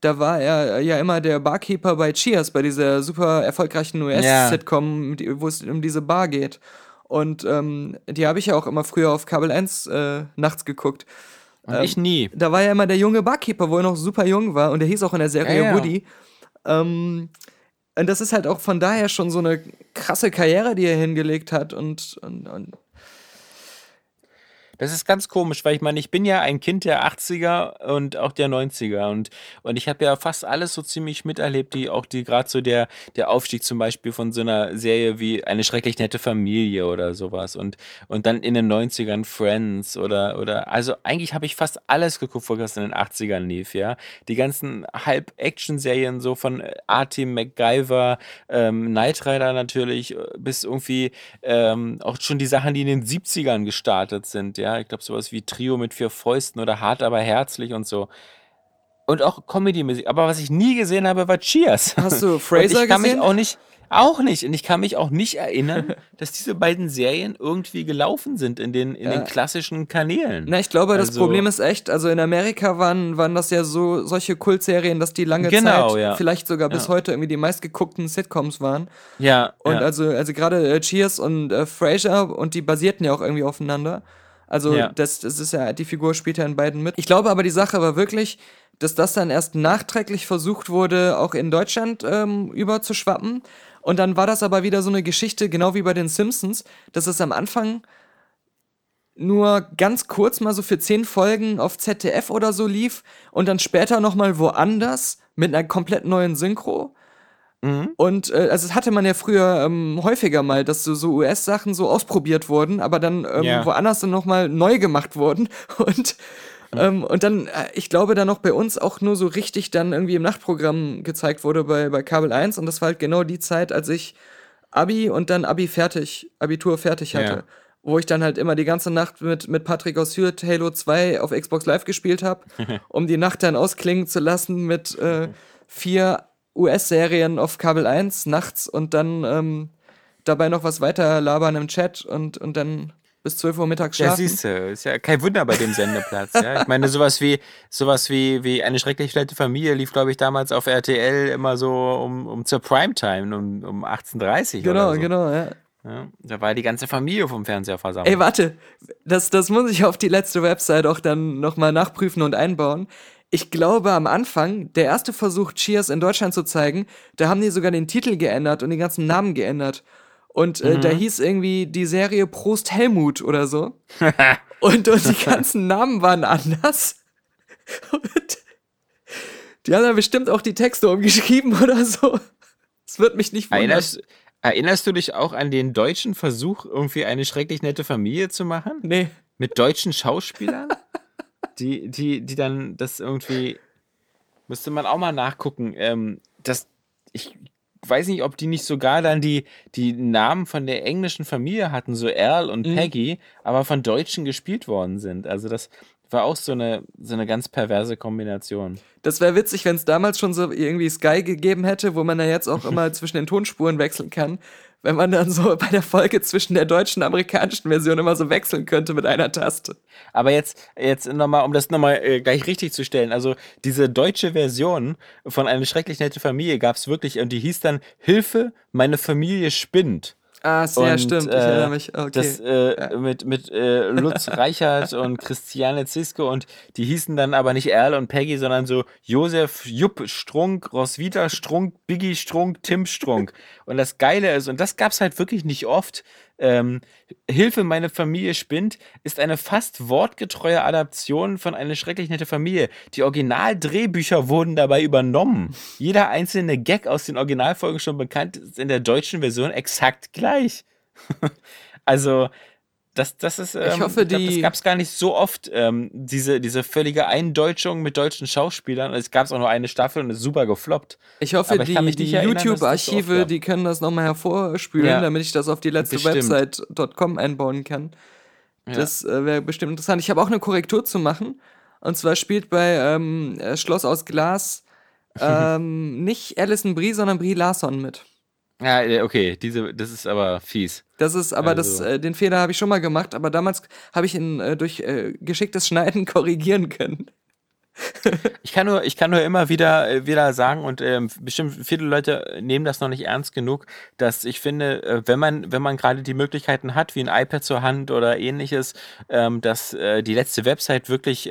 Da war er ja immer der Barkeeper bei Cheers, bei dieser super erfolgreichen US-Sitcom, wo es um diese Bar geht. Und ähm, die habe ich ja auch immer früher auf Kabel 1 äh, nachts geguckt. Und ich nie. Da war ja immer der junge Barkeeper, wo er noch super jung war und der hieß auch in der Serie Ja, ja. Woody. Ähm, und das ist halt auch von daher schon so eine krasse Karriere, die er hingelegt hat und, und, und Das ist ganz komisch, weil ich meine, ich bin ja ein Kind der 80er und auch der 90er und, und ich habe ja fast alles so ziemlich miterlebt, die auch die gerade so der, der Aufstieg zum Beispiel von so einer Serie wie eine schrecklich nette Familie oder sowas und, und dann in den 90ern Friends oder, oder also eigentlich habe ich fast alles geguckt, was in den 80ern lief, ja. Die ganzen Halb-Action-Serien so von äh, A-Team, MacGyver, ähm, Knight Rider natürlich, äh, bis irgendwie ähm, auch schon die Sachen, die in den 70ern gestartet sind, ja. Ich glaube, sowas wie Trio mit vier Fäusten oder Hart, aber herzlich und so. Und auch Comedy-Musik. Aber was ich nie gesehen habe, war Cheers. Hast du [laughs] Und Fraser ich kann gesehen? mich auch nicht, auch nicht. Und ich kann mich auch nicht erinnern, [laughs] dass diese beiden Serien irgendwie gelaufen sind in den, in den klassischen Kanälen. Na, ich glaube, das Also- Problem ist echt, also in Amerika waren, waren das ja so solche Kultserien, dass die lange Genau, Zeit, ja. vielleicht sogar bis Ja. heute irgendwie die meistgeguckten Sitcoms waren. Ja. Und ja. also, also gerade äh, Cheers und äh, Frasier und die basierten ja auch irgendwie aufeinander. Also Ja. das, das ist ja, die Figur spielt ja in beiden mit. Ich glaube aber, die Sache war wirklich, dass das dann erst nachträglich versucht wurde, auch in Deutschland ähm, überzuschwappen. Und dann war das aber wieder so eine Geschichte, genau wie bei den Simpsons, dass es am Anfang nur ganz kurz mal so für zehn Folgen auf ZDF oder so lief und dann später nochmal woanders mit einer komplett neuen Synchro. Mhm. Und äh, also das hatte man ja früher ähm, häufiger mal, dass so, so US-Sachen so ausprobiert wurden, aber dann ähm, Ja. woanders dann nochmal neu gemacht wurden. [laughs] Und, Mhm. ähm, und dann, äh, ich glaube, dann noch bei uns auch nur so richtig dann irgendwie im Nachtprogramm gezeigt wurde bei, bei Kabel 1. Und das war halt genau die Zeit, als ich Abi und dann Abi fertig, Abitur fertig hatte. Ja. Wo ich dann halt immer die ganze Nacht mit, mit Patrick aus Hürth Halo 2 auf Xbox Live gespielt habe, [laughs] um die Nacht dann ausklingen zu lassen mit äh, [laughs] vier US-Serien auf Kabel 1 nachts und dann ähm, dabei noch was weiter labern im Chat und, und dann bis 12 Uhr mittags Ja, schlafen. siehst du, ist ja kein Wunder bei dem Sendeplatz. ja. Ich meine, sowas wie, sowas wie, wie eine schrecklich nette Familie lief, glaube ich, damals auf RTL immer so um, um zur Primetime, um, um 18.30 Uhr. genau, oder so. genau, ja. Ja, da war die ganze Familie vom Fernseher versammelt. Ey, warte, das, das muss ich auf die letzte Website auch dann nochmal nachprüfen und einbauen. Ich glaube, am Anfang, der erste Versuch, Cheers in Deutschland zu zeigen, da haben die sogar den Titel geändert und den ganzen Namen geändert. Und äh, da hieß irgendwie die Serie Prost Helmut oder so. [laughs] und, und die ganzen Namen waren anders. Und die haben dann bestimmt auch die Texte umgeschrieben oder so. Das wird mich nicht wundern. erinnerst, erinnerst du dich auch an den deutschen Versuch, irgendwie eine schrecklich nette Familie zu machen? Nee. Mit deutschen Schauspielern? Die, die, die dann das irgendwie. Müsste man auch mal nachgucken. Ähm, das, ich weiß nicht, ob die nicht sogar dann die, die Namen von der englischen Familie hatten, so Earl und Mhm. Peggy, aber von Deutschen gespielt worden sind. Also das war auch so eine, so eine ganz perverse Kombination. Das wäre witzig, wenn es damals schon so irgendwie Sky gegeben hätte, wo man ja jetzt auch immer [laughs] zwischen den Tonspuren wechseln kann. Wenn man dann so bei der Folge zwischen der deutschen und amerikanischen Version immer so wechseln könnte mit einer Taste. Aber jetzt, jetzt nochmal, um das nochmal äh, gleich richtig zu stellen, also diese deutsche Version von Eine schrecklich nette Familie gab es wirklich und die hieß dann Hilfe, meine Familie spinnt. Ah, ja, Und, stimmt. Ich äh, erinnere mich. Okay. Das äh, mit, mit äh, Lutz [laughs] Reichert und Christiane Ziske und die hießen dann aber nicht Erl und Peggy, sondern so Josef Jupp Strunk, Roswitha Strunk, Biggie Strunk, Tim Strunk. Und das Geile ist, und das gab es halt wirklich nicht oft, ähm, Hilfe, meine Familie spinnt, ist eine fast wortgetreue Adaption von Eine schrecklich nette Familie. Die Originaldrehbücher wurden dabei übernommen. Jeder einzelne Gag aus den Originalfolgen schon bekannt ist in der deutschen Version exakt gleich. [laughs] also, das, das ist. Ähm, hoffe, glaub, die- das gab es gar nicht so oft, ähm, diese, diese völlige Eindeutschung mit deutschen Schauspielern. Es gab auch nur eine Staffel und ist super gefloppt. ich hoffe, ich die, die so YouTube-Archive, gab. die können das nochmal hervorspülen, Ja. damit ich das auf die letzte. Website.com einbauen kann. Das äh, wäre bestimmt interessant. Ich habe auch eine Korrektur zu machen. Und zwar spielt bei ähm, äh, Schloss aus Glas [laughs] ähm, nicht Alison Brie, sondern Brie Larson mit. Ja, äh, okay, diese, das ist aber fies. Das ist, aber das, Also- äh, den Fehler habe ich schon mal gemacht, aber damals habe ich ihn äh, durch äh, geschicktes Schneiden [laughs] korrigieren können. Ich kann nur, ich kann nur immer wieder, äh, wieder sagen, und ähm, bestimmt viele Leute nehmen das noch nicht ernst genug, dass ich finde, äh, wenn man, wenn man gerade die Möglichkeiten hat, wie ein iPad zur Hand oder ähnliches, ähm, dass die letzte Website wirklich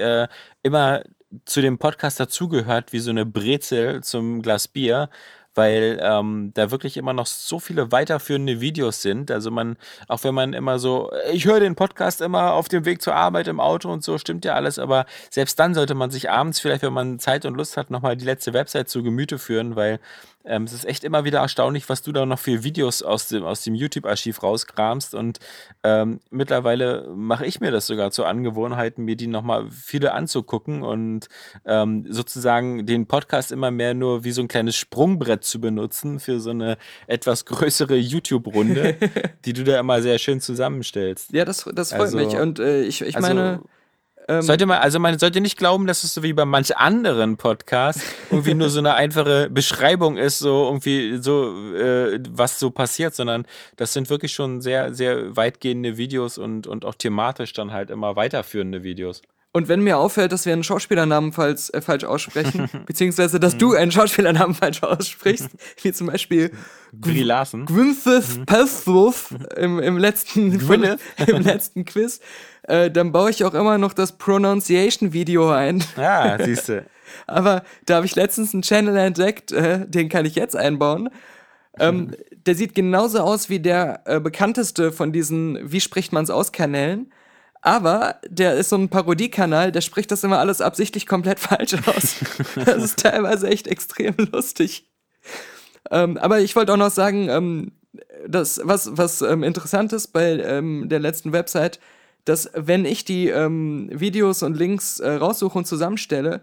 immer zu dem Podcast dazugehört, wie so eine Brezel zum Glas Bier. Weil ähm, da wirklich immer noch so viele weiterführende Videos sind. Also man, auch wenn man immer so, ich höre den Podcast immer auf dem Weg zur Arbeit im Auto und so, stimmt ja alles, aber selbst dann sollte man sich abends vielleicht, wenn man Zeit und Lust hat, nochmal die letzte Website zu Gemüte führen, weil ähm, es ist echt immer wieder erstaunlich, was du da noch für Videos aus dem, aus dem YouTube-Archiv rauskramst. Und ähm, mittlerweile mache ich mir das sogar zur Angewohnheit, mir die nochmal viele anzugucken und ähm, sozusagen den Podcast immer mehr nur wie so ein kleines Sprungbrett zu benutzen für so eine etwas größere YouTube-Runde, [laughs] die du da immer sehr schön zusammenstellst. Ja, das, das freut Also- mich. Und äh, ich, ich Also, meine, ähm, Sollte man, also man sollte nicht glauben, dass es so wie bei manch anderen Podcasts [laughs] irgendwie nur so eine einfache Beschreibung ist, so irgendwie so, äh, was so passiert, sondern das sind wirklich schon sehr, sehr weitgehende Videos und, und auch thematisch dann halt immer weiterführende Videos. Und wenn mir auffällt, dass wir einen Schauspielernamen falls, äh, falsch aussprechen, [laughs] beziehungsweise dass du einen Schauspielernamen falsch aussprichst, [laughs] wie zum Beispiel Brie Larson. Gwyneth Paltrow im, im, letzten, [laughs] im letzten Quiz, äh, dann baue ich auch immer noch das Pronunciation-Video ein. Ja, siehst du. Aber da habe ich letztens einen Channel entdeckt, äh, den kann ich jetzt einbauen. Ähm, der sieht genauso aus wie der äh, bekannteste von diesen Wie spricht man's aus Kanälen. Aber der ist so ein Parodiekanal, der spricht das immer alles absichtlich komplett [laughs] falsch aus. das ist teilweise echt extrem lustig. Ähm, aber ich wollte auch noch sagen, ähm, das, was, was ähm, interessant ist bei ähm, der letzten Website, dass wenn ich die ähm, Videos und Links äh, raussuche und zusammenstelle,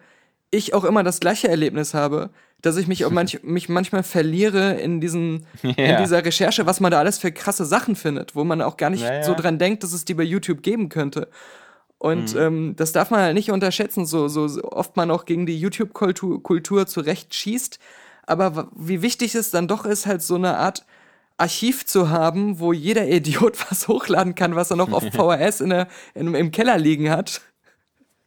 ich auch immer das gleiche Erlebnis habe, dass ich mich, auch manch, [laughs] mich manchmal verliere in, diesen, in Ja. dieser Recherche, was man da alles für krasse Sachen findet, wo man auch gar nicht Ja, ja. so dran denkt, dass es die bei YouTube geben könnte. Und Mhm. ähm, das darf man halt nicht unterschätzen, so, so, oft man auch gegen die YouTube-Kultur Kultur zurecht schießt. Aber wie wichtig es dann doch ist, halt so eine Art Archiv zu haben, wo jeder [laughs] Idiot was hochladen kann, was er noch auf [laughs] VHS in der, in, im Keller liegen hat.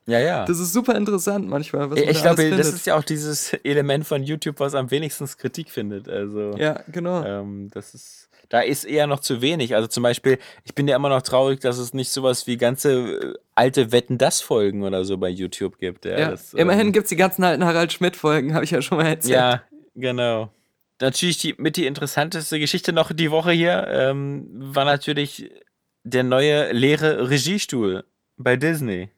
Ja, ja. Das ist super interessant manchmal. Was man ich da alles glaube, das ist ja auch dieses Element von YouTube, was am wenigsten Kritik findet. Also, Ja, genau. ähm, das ist, da ist eher noch zu wenig. Also zum Beispiel, ich bin ja immer noch traurig, dass es nicht sowas wie ganze äh, alte Wetten das Folgen oder so bei YouTube gibt. Ja, ja. das, Immerhin ähm, gibt es die ganzen alten Harald Schmidt-Folgen, habe ich ja schon mal erzählt. Ja, genau. Natürlich die, mit die interessanteste Geschichte noch die Woche hier ähm, war natürlich der neue leere Regiestuhl bei Disney.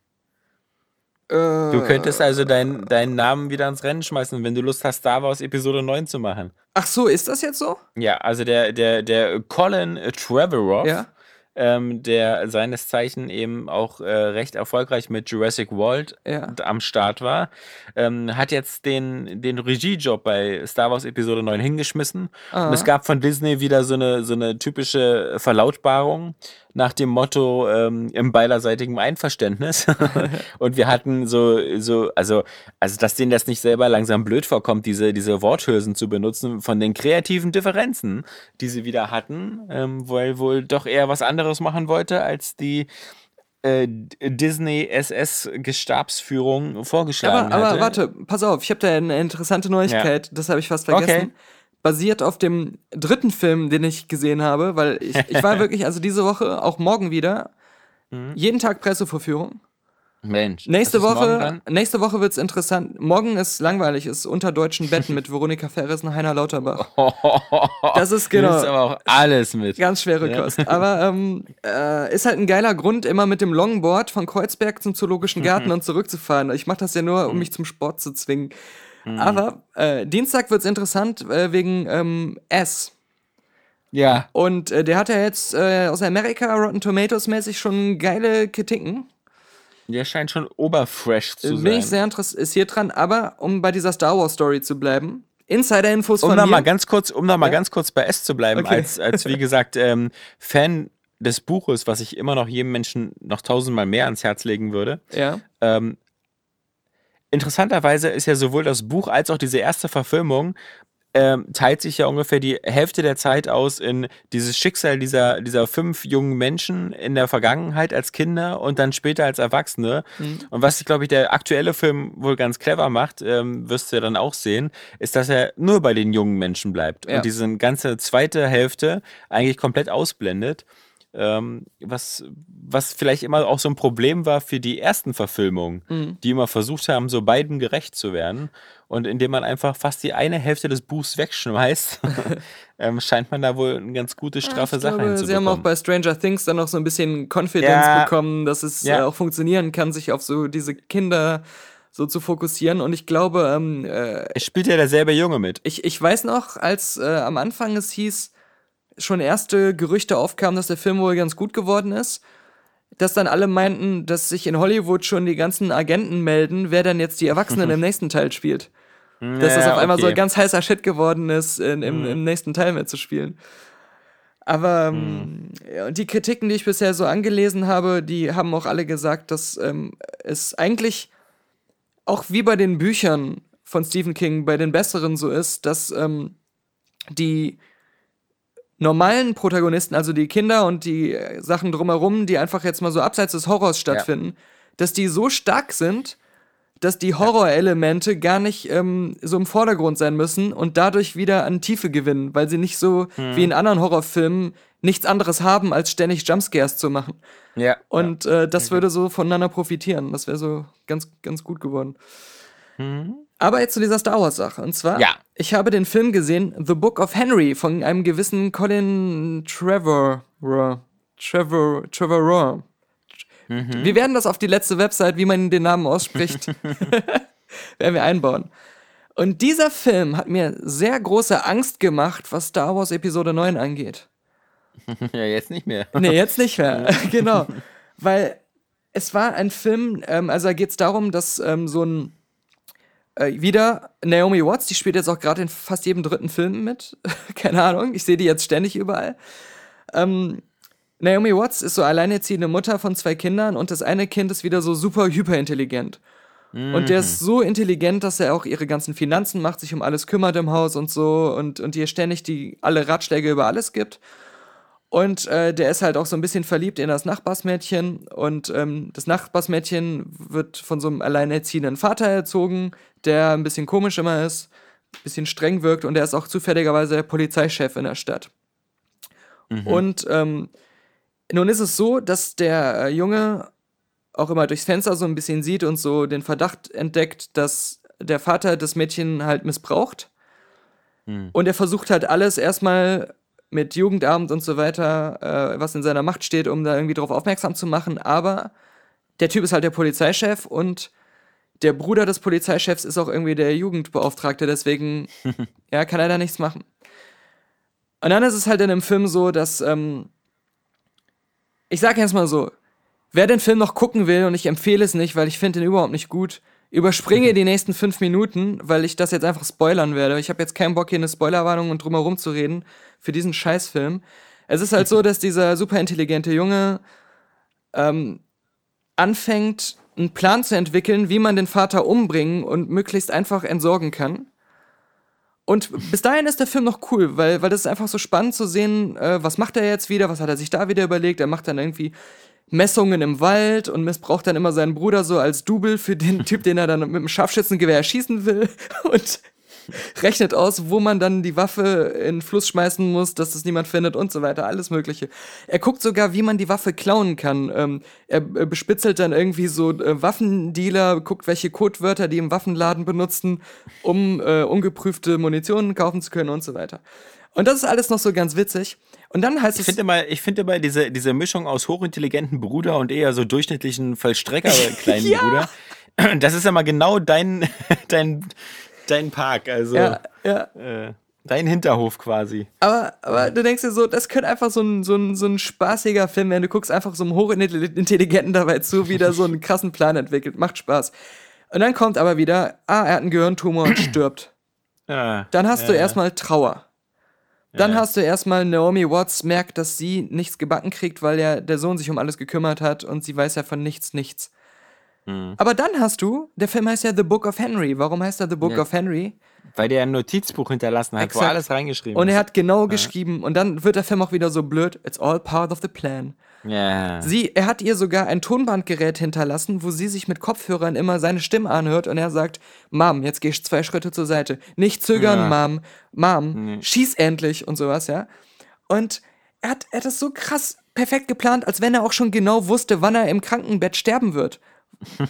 Äh, Du könntest also deinen deinen Namen wieder ins Rennen schmeißen, wenn du Lust hast, Star Wars Episode 9 zu machen. Ach so, ist das jetzt so? Ja, also der, der, der Colin Trevorrow, Ja. ähm, der seines Zeichen eben auch äh, recht erfolgreich mit Jurassic World Ja. am Start war, ähm, hat jetzt den, den Regiejob bei Star Wars Episode 9 hingeschmissen. Ah. Und es gab von Disney wieder so eine, so eine typische Verlautbarung nach dem Motto ähm, im beiderseitigen Einverständnis. [laughs] und wir hatten so, so, also, also, dass denen das nicht selber langsam blöd vorkommt, diese, diese Worthülsen zu benutzen von den kreativen Differenzen, die sie wieder hatten, ähm, weil wohl doch eher was anderes machen wollte, als die äh, Disney SS-Gestabsführung vorgeschlagen Aber, aber hatte. warte, pass auf, ich habe da eine interessante Neuigkeit, das habe ich fast Okay. Basiert auf dem dritten Film, den ich gesehen habe, weil ich, ich war [laughs] wirklich, also diese Woche, auch morgen wieder, Mhm. jeden Tag Pressevorführung. Mensch. Nächste ist Woche, nächste Woche wird's interessant. Morgen ist langweilig, ist unter deutschen Betten mit Veronika Ferres und Heiner Lauterbach. [laughs] Das ist genau. Du nimmst aber auch alles mit. Ganz schwere Ja. Kost. Aber ähm, äh, ist halt ein geiler Grund, immer mit dem Longboard von Kreuzberg zum Zoologischen Garten [laughs] und zurückzufahren. Ich mache das ja nur, um mich zum Sport zu zwingen. Aber äh, Dienstag wird's interessant äh, wegen ähm, S. Ja. Und äh, der hat ja jetzt äh, aus Amerika Rotten Tomatoes mäßig schon geile Kritiken. Der scheint schon oberfresh zu Bin sein. ich sehr interessiert dran. Aber um bei dieser Star Wars Story zu bleiben, Insider-Infos um von da mir. mal ganz kurz, um da mal Ja? ganz kurz bei S zu bleiben, Okay. als, als wie gesagt [laughs] ähm, Fan des Buches, was ich immer noch jedem Menschen noch tausendmal mehr ans Herz legen würde. ja. Ähm, interessanterweise ist ja sowohl das Buch als auch diese erste Verfilmung ähm, teilt sich ja ungefähr die Hälfte der Zeit aus in dieses Schicksal dieser, dieser fünf jungen Menschen in der Vergangenheit als Kinder und dann später als Erwachsene. Mhm. Und was, glaube ich, der aktuelle Film wohl ganz clever macht, ähm, wirst du ja dann auch sehen, ist, dass er nur bei den jungen Menschen bleibt Ja. und diese ganze zweite Hälfte eigentlich komplett ausblendet. Ähm, was, was vielleicht immer auch so ein Problem war für die ersten Verfilmungen, Mhm. die immer versucht haben, so beiden gerecht zu werden. Und indem man einfach fast die eine Hälfte des Buchs wegschmeißt, [laughs] ähm, scheint man da wohl eine ganz gute, straffe ich Sache glaube, Sie haben auch hinzubekommen. bei Stranger Things dann noch so ein bisschen Confidence Ja. bekommen, dass es Ja. äh, auch funktionieren kann, sich auf so diese Kinder so zu fokussieren. Und ich glaube, ähm, äh, Es spielt ja derselbe Junge mit. ich, ich weiß noch, als äh, am Anfang es hieß, schon erste Gerüchte aufkamen, dass der Film wohl ganz gut geworden ist, dass dann alle meinten, dass sich in Hollywood schon die ganzen Agenten melden, wer dann jetzt die Erwachsenen im [laughs] nächsten Teil spielt. Dass das auf einmal so okay. ganz heißer Shit geworden ist, in, im, im nächsten Teil mitzuspielen. Aber ähm, und die Kritiken, die ich bisher so angelesen habe, die haben auch alle gesagt, dass ähm, es eigentlich auch wie bei den Büchern von Stephen King bei den besseren so ist, dass ähm, die normalen Protagonisten, also die Kinder und die äh, Sachen drumherum, die einfach jetzt mal so abseits des Horrors stattfinden, dass die so stark sind, dass die Horrorelemente gar nicht ähm, so im Vordergrund sein müssen und dadurch wieder an Tiefe gewinnen, weil sie nicht so wie in anderen Horrorfilmen nichts anderes haben, als ständig Jumpscares zu machen. Ja. Und äh, das würde so voneinander profitieren. Das wäre so ganz, ganz gut geworden. Aber jetzt zu dieser Star Wars-Sache. Und zwar, Ja. Ich habe den Film gesehen, The Book of Henry, von einem gewissen Colin Trevor. Trevor. Trevor. Wir werden das auf die letzte Website, wie man den Namen ausspricht, [laughs] [laughs] werden wir einbauen. Und dieser Film hat mir sehr große Angst gemacht, was Star Wars Episode 9 angeht. [laughs] Ja, jetzt nicht mehr. Nee, jetzt nicht mehr. genau. Weil es war ein Film, ähm, also da geht es darum, dass ähm, so ein äh, wieder Naomi Watts, die spielt jetzt auch gerade in fast jedem dritten Film mit. [laughs] Keine Ahnung, ich sehe die jetzt ständig überall. Ähm, Naomi Watts ist so alleinerziehende Mutter von zwei Kindern und das eine Kind ist wieder so super hyperintelligent. Und der ist so intelligent, dass er auch ihre ganzen Finanzen macht, sich um alles kümmert im Haus und so und, und ihr ständig die alle Ratschläge über alles gibt. Und äh, der ist halt auch so ein bisschen verliebt in das Nachbarsmädchen. Und ähm, das Nachbarsmädchen wird von so einem alleinerziehenden Vater erzogen, der ein bisschen komisch immer ist, ein bisschen streng wirkt und der ist auch zufälligerweise der Polizeichef in der Stadt. Und ähm, nun ist es so, dass der äh, Junge auch immer durchs Fenster so ein bisschen sieht und so den Verdacht entdeckt, dass der Vater das Mädchen halt missbraucht. Und er versucht halt alles erstmal mit Jugendamt und so weiter, äh, was in seiner Macht steht, um da irgendwie drauf aufmerksam zu machen. Aber der Typ ist halt der Polizeichef und der Bruder des Polizeichefs ist auch irgendwie der Jugendbeauftragte, deswegen [laughs] ja, kann er da nichts machen. Und dann ist es halt in dem Film so, dass, ähm, ich sag jetzt mal so, wer den Film noch gucken will, und ich empfehle es nicht, weil ich finde den überhaupt nicht gut, überspringe [laughs] die nächsten fünf Minuten, weil ich das jetzt einfach spoilern werde. Ich habe jetzt keinen Bock, hier eine Spoilerwarnung und drumherum zu reden für diesen Scheißfilm. Es ist halt so, [laughs] dass dieser superintelligente Junge ähm, anfängt, einen Plan zu entwickeln, wie man den Vater umbringen und möglichst einfach entsorgen kann. Und bis dahin ist der Film noch cool, weil, weil das ist einfach so spannend zu sehen, äh, was macht er jetzt wieder, was hat er sich da wieder überlegt. Er macht dann irgendwie Messungen im Wald und missbraucht dann immer seinen Bruder so als Double für den [laughs] Typ, den er dann mit dem Scharfschützengewehr erschießen will [laughs] und rechnet aus, wo man dann die Waffe in den Fluss schmeißen muss, dass das niemand findet und so weiter, alles Mögliche. Er guckt sogar, wie man die Waffe klauen kann. Ähm, er bespitzelt dann irgendwie so äh, Waffendealer, guckt, welche Codewörter die im Waffenladen benutzen, um äh, ungeprüfte Munition kaufen zu können und so weiter. Und das ist alles noch so ganz witzig. Und dann heißt Ich es. finde immer, ich finde immer diese, diese Mischung aus hochintelligentem Bruder und eher so durchschnittlichen Vollstrecker [laughs] kleinen Ja. Bruder. [clears throat] Das ist ja mal genau dein, [laughs] dein, dein Park, also ja, ja. äh, dein Hinterhof quasi. Aber, aber du denkst dir so, das könnte einfach so ein, so, ein, so ein spaßiger Film werden. Du guckst einfach so einem Hochintelligenten dabei zu, wie der so einen [laughs] krassen Plan entwickelt. Macht Spaß. Und dann kommt aber wieder, ah, er hat einen Gehirntumor und [clears throat] stirbt. Ja, Dann hast du ja. erstmal Trauer. Dann Ja. hast du erstmal Naomi Watts merkt, dass sie nichts gebacken kriegt, weil ja der Sohn sich um alles gekümmert hat und sie weiß ja von nichts nichts. Mhm. Aber dann hast du, der Film heißt ja The Book of Henry. Warum heißt er The Book Ja. of Henry? Weil der ein Notizbuch hinterlassen hat, wo Exakt. alles reingeschrieben Und er ist. hat genau geschrieben, und dann wird der Film auch wieder so blöd, it's all part of the plan. Ja. Sie, er hat ihr sogar ein Tonbandgerät hinterlassen, wo sie sich mit Kopfhörern immer seine Stimme anhört und er sagt, Mom, jetzt geh ich zwei Schritte zur Seite. Nicht zögern, Ja. Mom. Mom, schieß endlich und sowas, ja. Und er hat, er hat das so krass perfekt geplant, als wenn er auch schon genau wusste, wann er im Krankenbett sterben wird.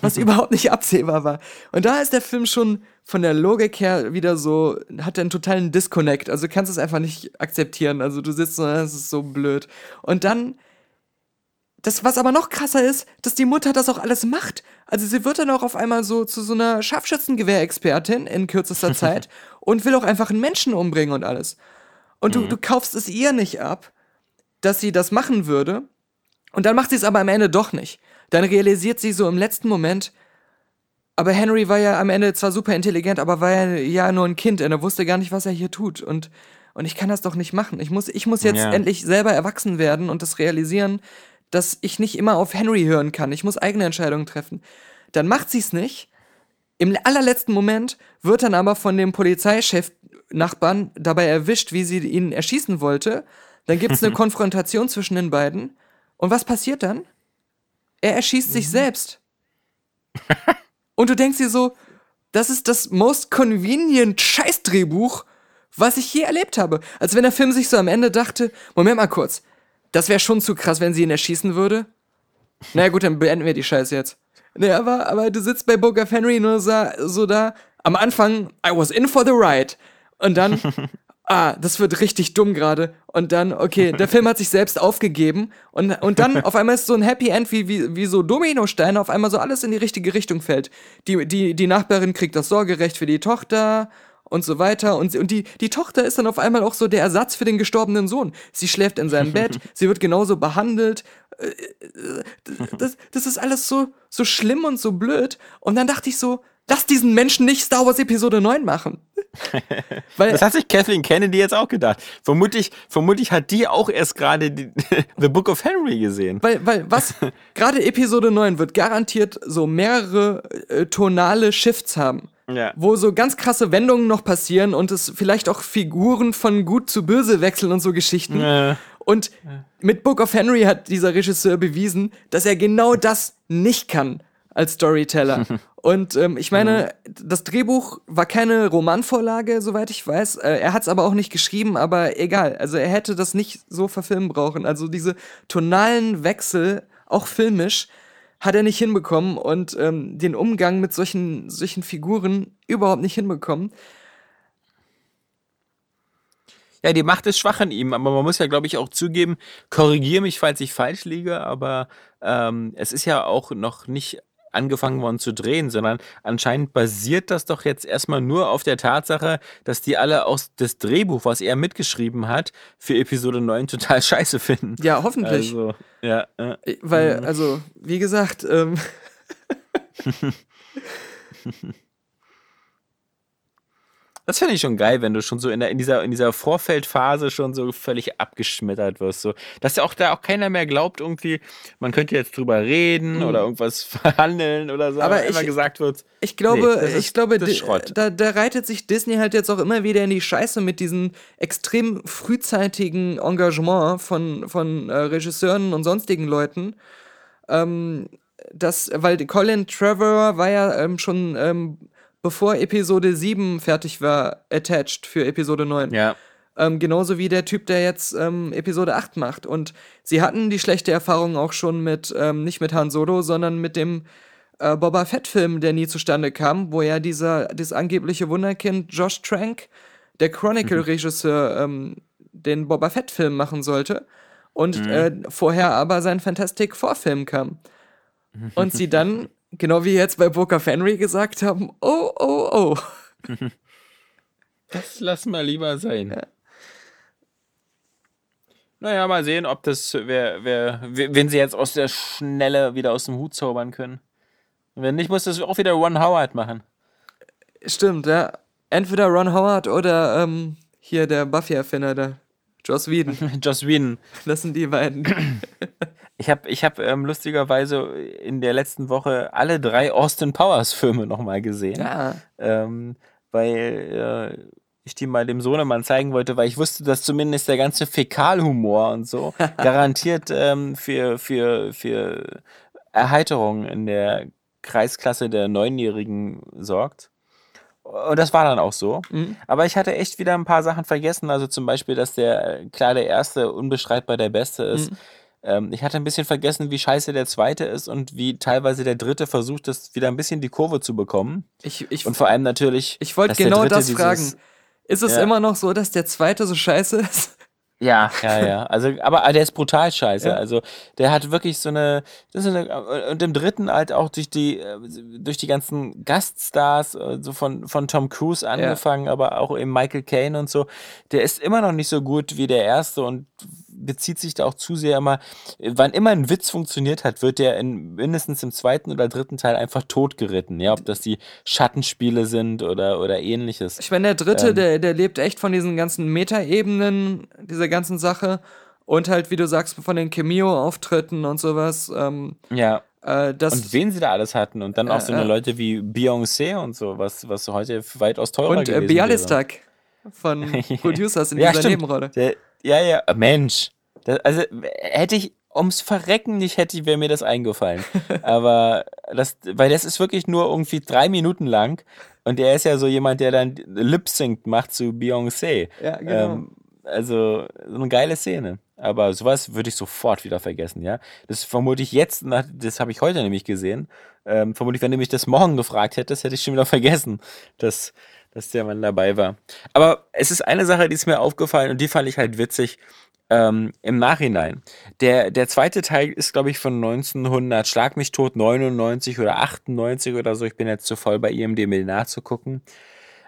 Was [laughs] überhaupt nicht absehbar war. Und da ist der Film schon von der Logik her wieder so, hat er einen totalen Disconnect. Also du kannst es einfach nicht akzeptieren. Also du sitzt so, das ist so blöd. Und dann das, was aber noch krasser ist, dass die Mutter das auch alles macht. Also sie wird dann auch auf einmal so zu so einer Scharfschützengewehrexpertin in kürzester [laughs] Zeit und will auch einfach einen Menschen umbringen und alles. Und du, du kaufst es ihr nicht ab, dass sie das machen würde. Und dann macht sie es aber am Ende doch nicht. Dann realisiert sie so im letzten Moment, aber Henry war ja am Ende zwar super intelligent, aber war ja, ja nur ein Kind und er wusste gar nicht, was er hier tut. Und, und ich kann das doch nicht machen. Ich muss, ich muss jetzt Ja. endlich selber erwachsen werden und das realisieren, dass ich nicht immer auf Henry hören kann. Ich muss eigene Entscheidungen treffen. Dann macht sie es nicht. Im allerletzten Moment wird dann aber von dem Polizeichef Nachbarn dabei erwischt, wie sie ihn erschießen wollte. Dann gibt es eine [laughs] Konfrontation zwischen den beiden. Und was passiert dann? Er erschießt sich selbst. Und du denkst dir so, das ist das most convenient Scheißdrehbuch, was ich je erlebt habe. Als wenn der Film sich so am Ende dachte, Moment mal kurz, das wäre schon zu krass, wenn sie ihn erschießen würde. Na naja, gut, dann beenden wir die Scheiße jetzt. Nee, aber, aber du sitzt bei Book of Henry nur so, so da, am Anfang, I was in for the ride. Und dann, [laughs] ah, das wird richtig dumm gerade. Und dann, okay, der Film hat sich selbst aufgegeben und, und dann [laughs] auf einmal ist so ein Happy End, wie, wie, wie so Dominosteine, auf einmal so alles in die richtige Richtung fällt. Die, die, die Nachbarin kriegt das Sorgerecht für die Tochter und so weiter. Und, sie, und die, die Tochter ist dann auf einmal auch so der Ersatz für den gestorbenen Sohn. Sie schläft in seinem Bett, [laughs] sie wird genauso behandelt. Äh, äh, Das, das ist alles so, so schlimm und so blöd. Und dann dachte ich so, lass diesen Menschen nicht Star Wars Episode 9 machen. [laughs] Weil, Das hat sich Kathleen Kennedy jetzt auch gedacht. Vermutlich, vermutlich hat die auch erst gerade [laughs] The Book of Henry gesehen. Weil, weil was? Gerade Episode 9 wird garantiert so mehrere äh, tonale Shifts haben. Ja. Wo so ganz krasse Wendungen noch passieren und es vielleicht auch Figuren von gut zu böse wechseln und so Geschichten. Äh, Und mit Book of Henry hat dieser Regisseur bewiesen, dass er genau das nicht kann als Storyteller. [laughs] Und ähm, ich meine, das Drehbuch war keine Romanvorlage, soweit ich weiß. Äh, er hat es aber auch nicht geschrieben, aber egal. Also er hätte das nicht so verfilmen brauchen. Also diese tonalen Wechsel, auch filmisch, hat er nicht hinbekommen und ähm, den Umgang mit solchen, solchen Figuren überhaupt nicht hinbekommen. Ja, die Macht ist schwach in ihm, aber man muss ja, glaube ich, auch zugeben, korrigiere mich, falls ich falsch liege, aber ähm, es ist ja auch noch nicht angefangen worden zu drehen, sondern anscheinend basiert das doch jetzt erstmal nur auf der Tatsache, dass die alle aus das Drehbuch, was er mitgeschrieben hat, für Episode 9 total [laughs] scheiße finden. Ja, hoffentlich. Also, ja, äh, Äh, Weil, also, wie gesagt, ähm, [laughs] [laughs] Das finde ich schon geil, wenn du schon so in, der, in, dieser, in dieser Vorfeldphase schon so völlig abgeschmettert wirst. So. Dass ja auch da auch keiner mehr glaubt, irgendwie, man könnte jetzt drüber reden oder irgendwas [laughs] verhandeln oder so. Mhm. Aber immer gesagt wird, ich glaube, Nee, ist- ich glaube, da, da reitet sich Disney halt jetzt auch immer wieder in die Scheiße mit diesem extrem frühzeitigen Engagement von, von äh, Regisseuren und sonstigen Leuten. Ähm, das, weil Colin Trevor war ja ähm, schon ähm, bevor Episode 7 fertig war, attached für Episode 9. ja, Ähm, genauso wie der Typ, der jetzt ähm, Episode 8 macht. Und sie hatten die schlechte Erfahrung auch schon mit, ähm, nicht mit Han Solo, sondern mit dem äh, Boba Fett-Film, der nie zustande kam, wo ja dieser, dieses angebliche Wunderkind Josh Trank, der Chronicle-Regisseur, ähm, den Boba Fett-Film machen sollte. Und äh, vorher aber sein Fantastic Four-Film kam. Und sie [laughs] dann, genau wie jetzt bei Book of Henry gesagt haben, oh, oh, oh. das lass mal lieber sein. Naja, mal sehen, ob das, wer, wer, wenn sie jetzt aus der Schnelle wieder aus dem Hut zaubern können. Wenn nicht, muss das auch wieder Ron Howard machen. Stimmt, ja. Entweder Ron Howard oder ähm, hier der Buffy-Erfinder, der Joss Whedon. [laughs] Joss Whedon. Das sind die beiden. [clears throat] Ich habe ich hab, ähm, lustigerweise in der letzten Woche alle drei Austin Powers Filme nochmal gesehen. Ja. Ähm, weil äh, ich die mal dem Sohnemann zeigen wollte, weil ich wusste, dass zumindest der ganze Fäkalhumor und so [laughs] garantiert ähm, für, für, für Erheiterung in der Kreisklasse der Neunjährigen sorgt. Und das war dann auch so. Aber ich hatte echt wieder ein paar Sachen vergessen. Also zum Beispiel, dass der, äh, klar, der erste unbestreitbar der beste ist. Ähm, ich hatte ein bisschen vergessen, wie scheiße der zweite ist und wie teilweise der dritte versucht, das wieder ein bisschen die Kurve zu bekommen. Ich, ich, Und vor allem natürlich. ich wollte genau das fragen. Ist es Ja. immer noch so, dass der zweite so scheiße ist? Ja, ja, ja. Also, aber aber der ist brutal scheiße. Ja. Also, der hat wirklich so eine, das ist eine. Und im dritten halt auch durch die, äh, durch die ganzen Gaststars, äh, so von, von Tom Cruise angefangen, aber auch eben Michael Caine und so. Der ist immer noch nicht so gut wie der erste und bezieht sich da auch zu sehr immer. Wann immer ein Witz funktioniert hat, wird der in mindestens im zweiten oder dritten Teil einfach totgeritten. Ja, ob das die Schattenspiele sind oder, oder ähnliches. Ich meine, der dritte, Ähm. der, der lebt echt von diesen ganzen Metaebenen, dieser ganzen Sache. Und halt, wie du sagst, von den Cameo-Auftritten und sowas. Ähm, Ja. äh, das, Und wen sie da alles hatten. Und dann auch so eine äh. Leute wie Beyoncé und so, was, was heute weitaus teurer und äh, gewesen Bialystok von [laughs] Producers in. Ja, dieser stimmt. Nebenrolle. Der, ja, ja, äh, Mensch. Das, also hätte ich ums Verrecken nicht hätte, wäre mir das eingefallen. [laughs] Aber das, weil das ist wirklich nur irgendwie drei Minuten lang. Und er ist ja so jemand, der dann Lip-Sync macht zu Beyoncé. Ja, genau. Ähm, also, so eine geile Szene. Aber sowas würde ich sofort wieder vergessen, ja. Das vermute ich jetzt, das habe ich heute nämlich gesehen. Ähm, vermutlich, wenn du mich das morgen gefragt hättest, hätte ich schon wieder vergessen, dass, dass der Mann dabei war. Aber es ist eine Sache, die ist mir aufgefallen und die fand ich halt witzig ähm, im Nachhinein. Der, der zweite Teil ist, glaube ich, von 1900, Schlag mich tot, 99 oder 98 oder so. Ich bin jetzt zu voll bei IMDb nachzugucken.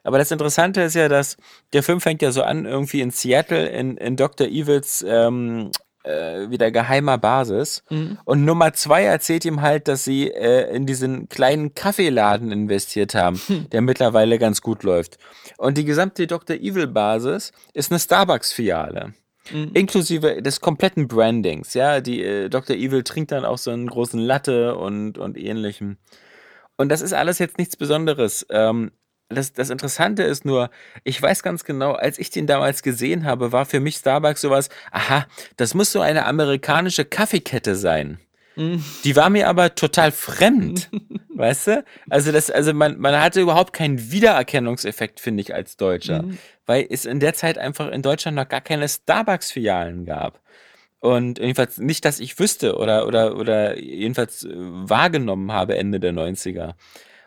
Aber das Interessante ist ja, dass der Film fängt ja so an, irgendwie in Seattle, in, in Dr. Evils ähm, äh, wieder geheimer Basis. Mhm. Und Nummer zwei erzählt ihm halt, dass sie äh, in diesen kleinen Kaffeeladen investiert haben, Hm. der mittlerweile ganz gut läuft. Und die gesamte Dr. Evil Basis ist eine Starbucks-Filiale. Mhm. Inklusive des kompletten Brandings, ja. Die äh, Dr. Evil trinkt dann auch so einen großen Latte und, und ähnlichem. Und das ist alles jetzt nichts Besonderes. Ähm, das, das Interessante ist nur, ich weiß ganz genau, als ich den damals gesehen habe, war für mich Starbucks sowas, aha, das muss so eine amerikanische Kaffeekette sein. Mhm. Die war mir aber total fremd, [laughs] weißt du? Also das, also man, man hatte überhaupt keinen Wiedererkennungseffekt, finde ich, als Deutscher, Mhm. Weil es in der Zeit einfach in Deutschland noch gar keine Starbucks-Filialen gab. Und jedenfalls nicht, dass ich wüsste oder, oder, oder jedenfalls äh, wahrgenommen habe Ende der 90er.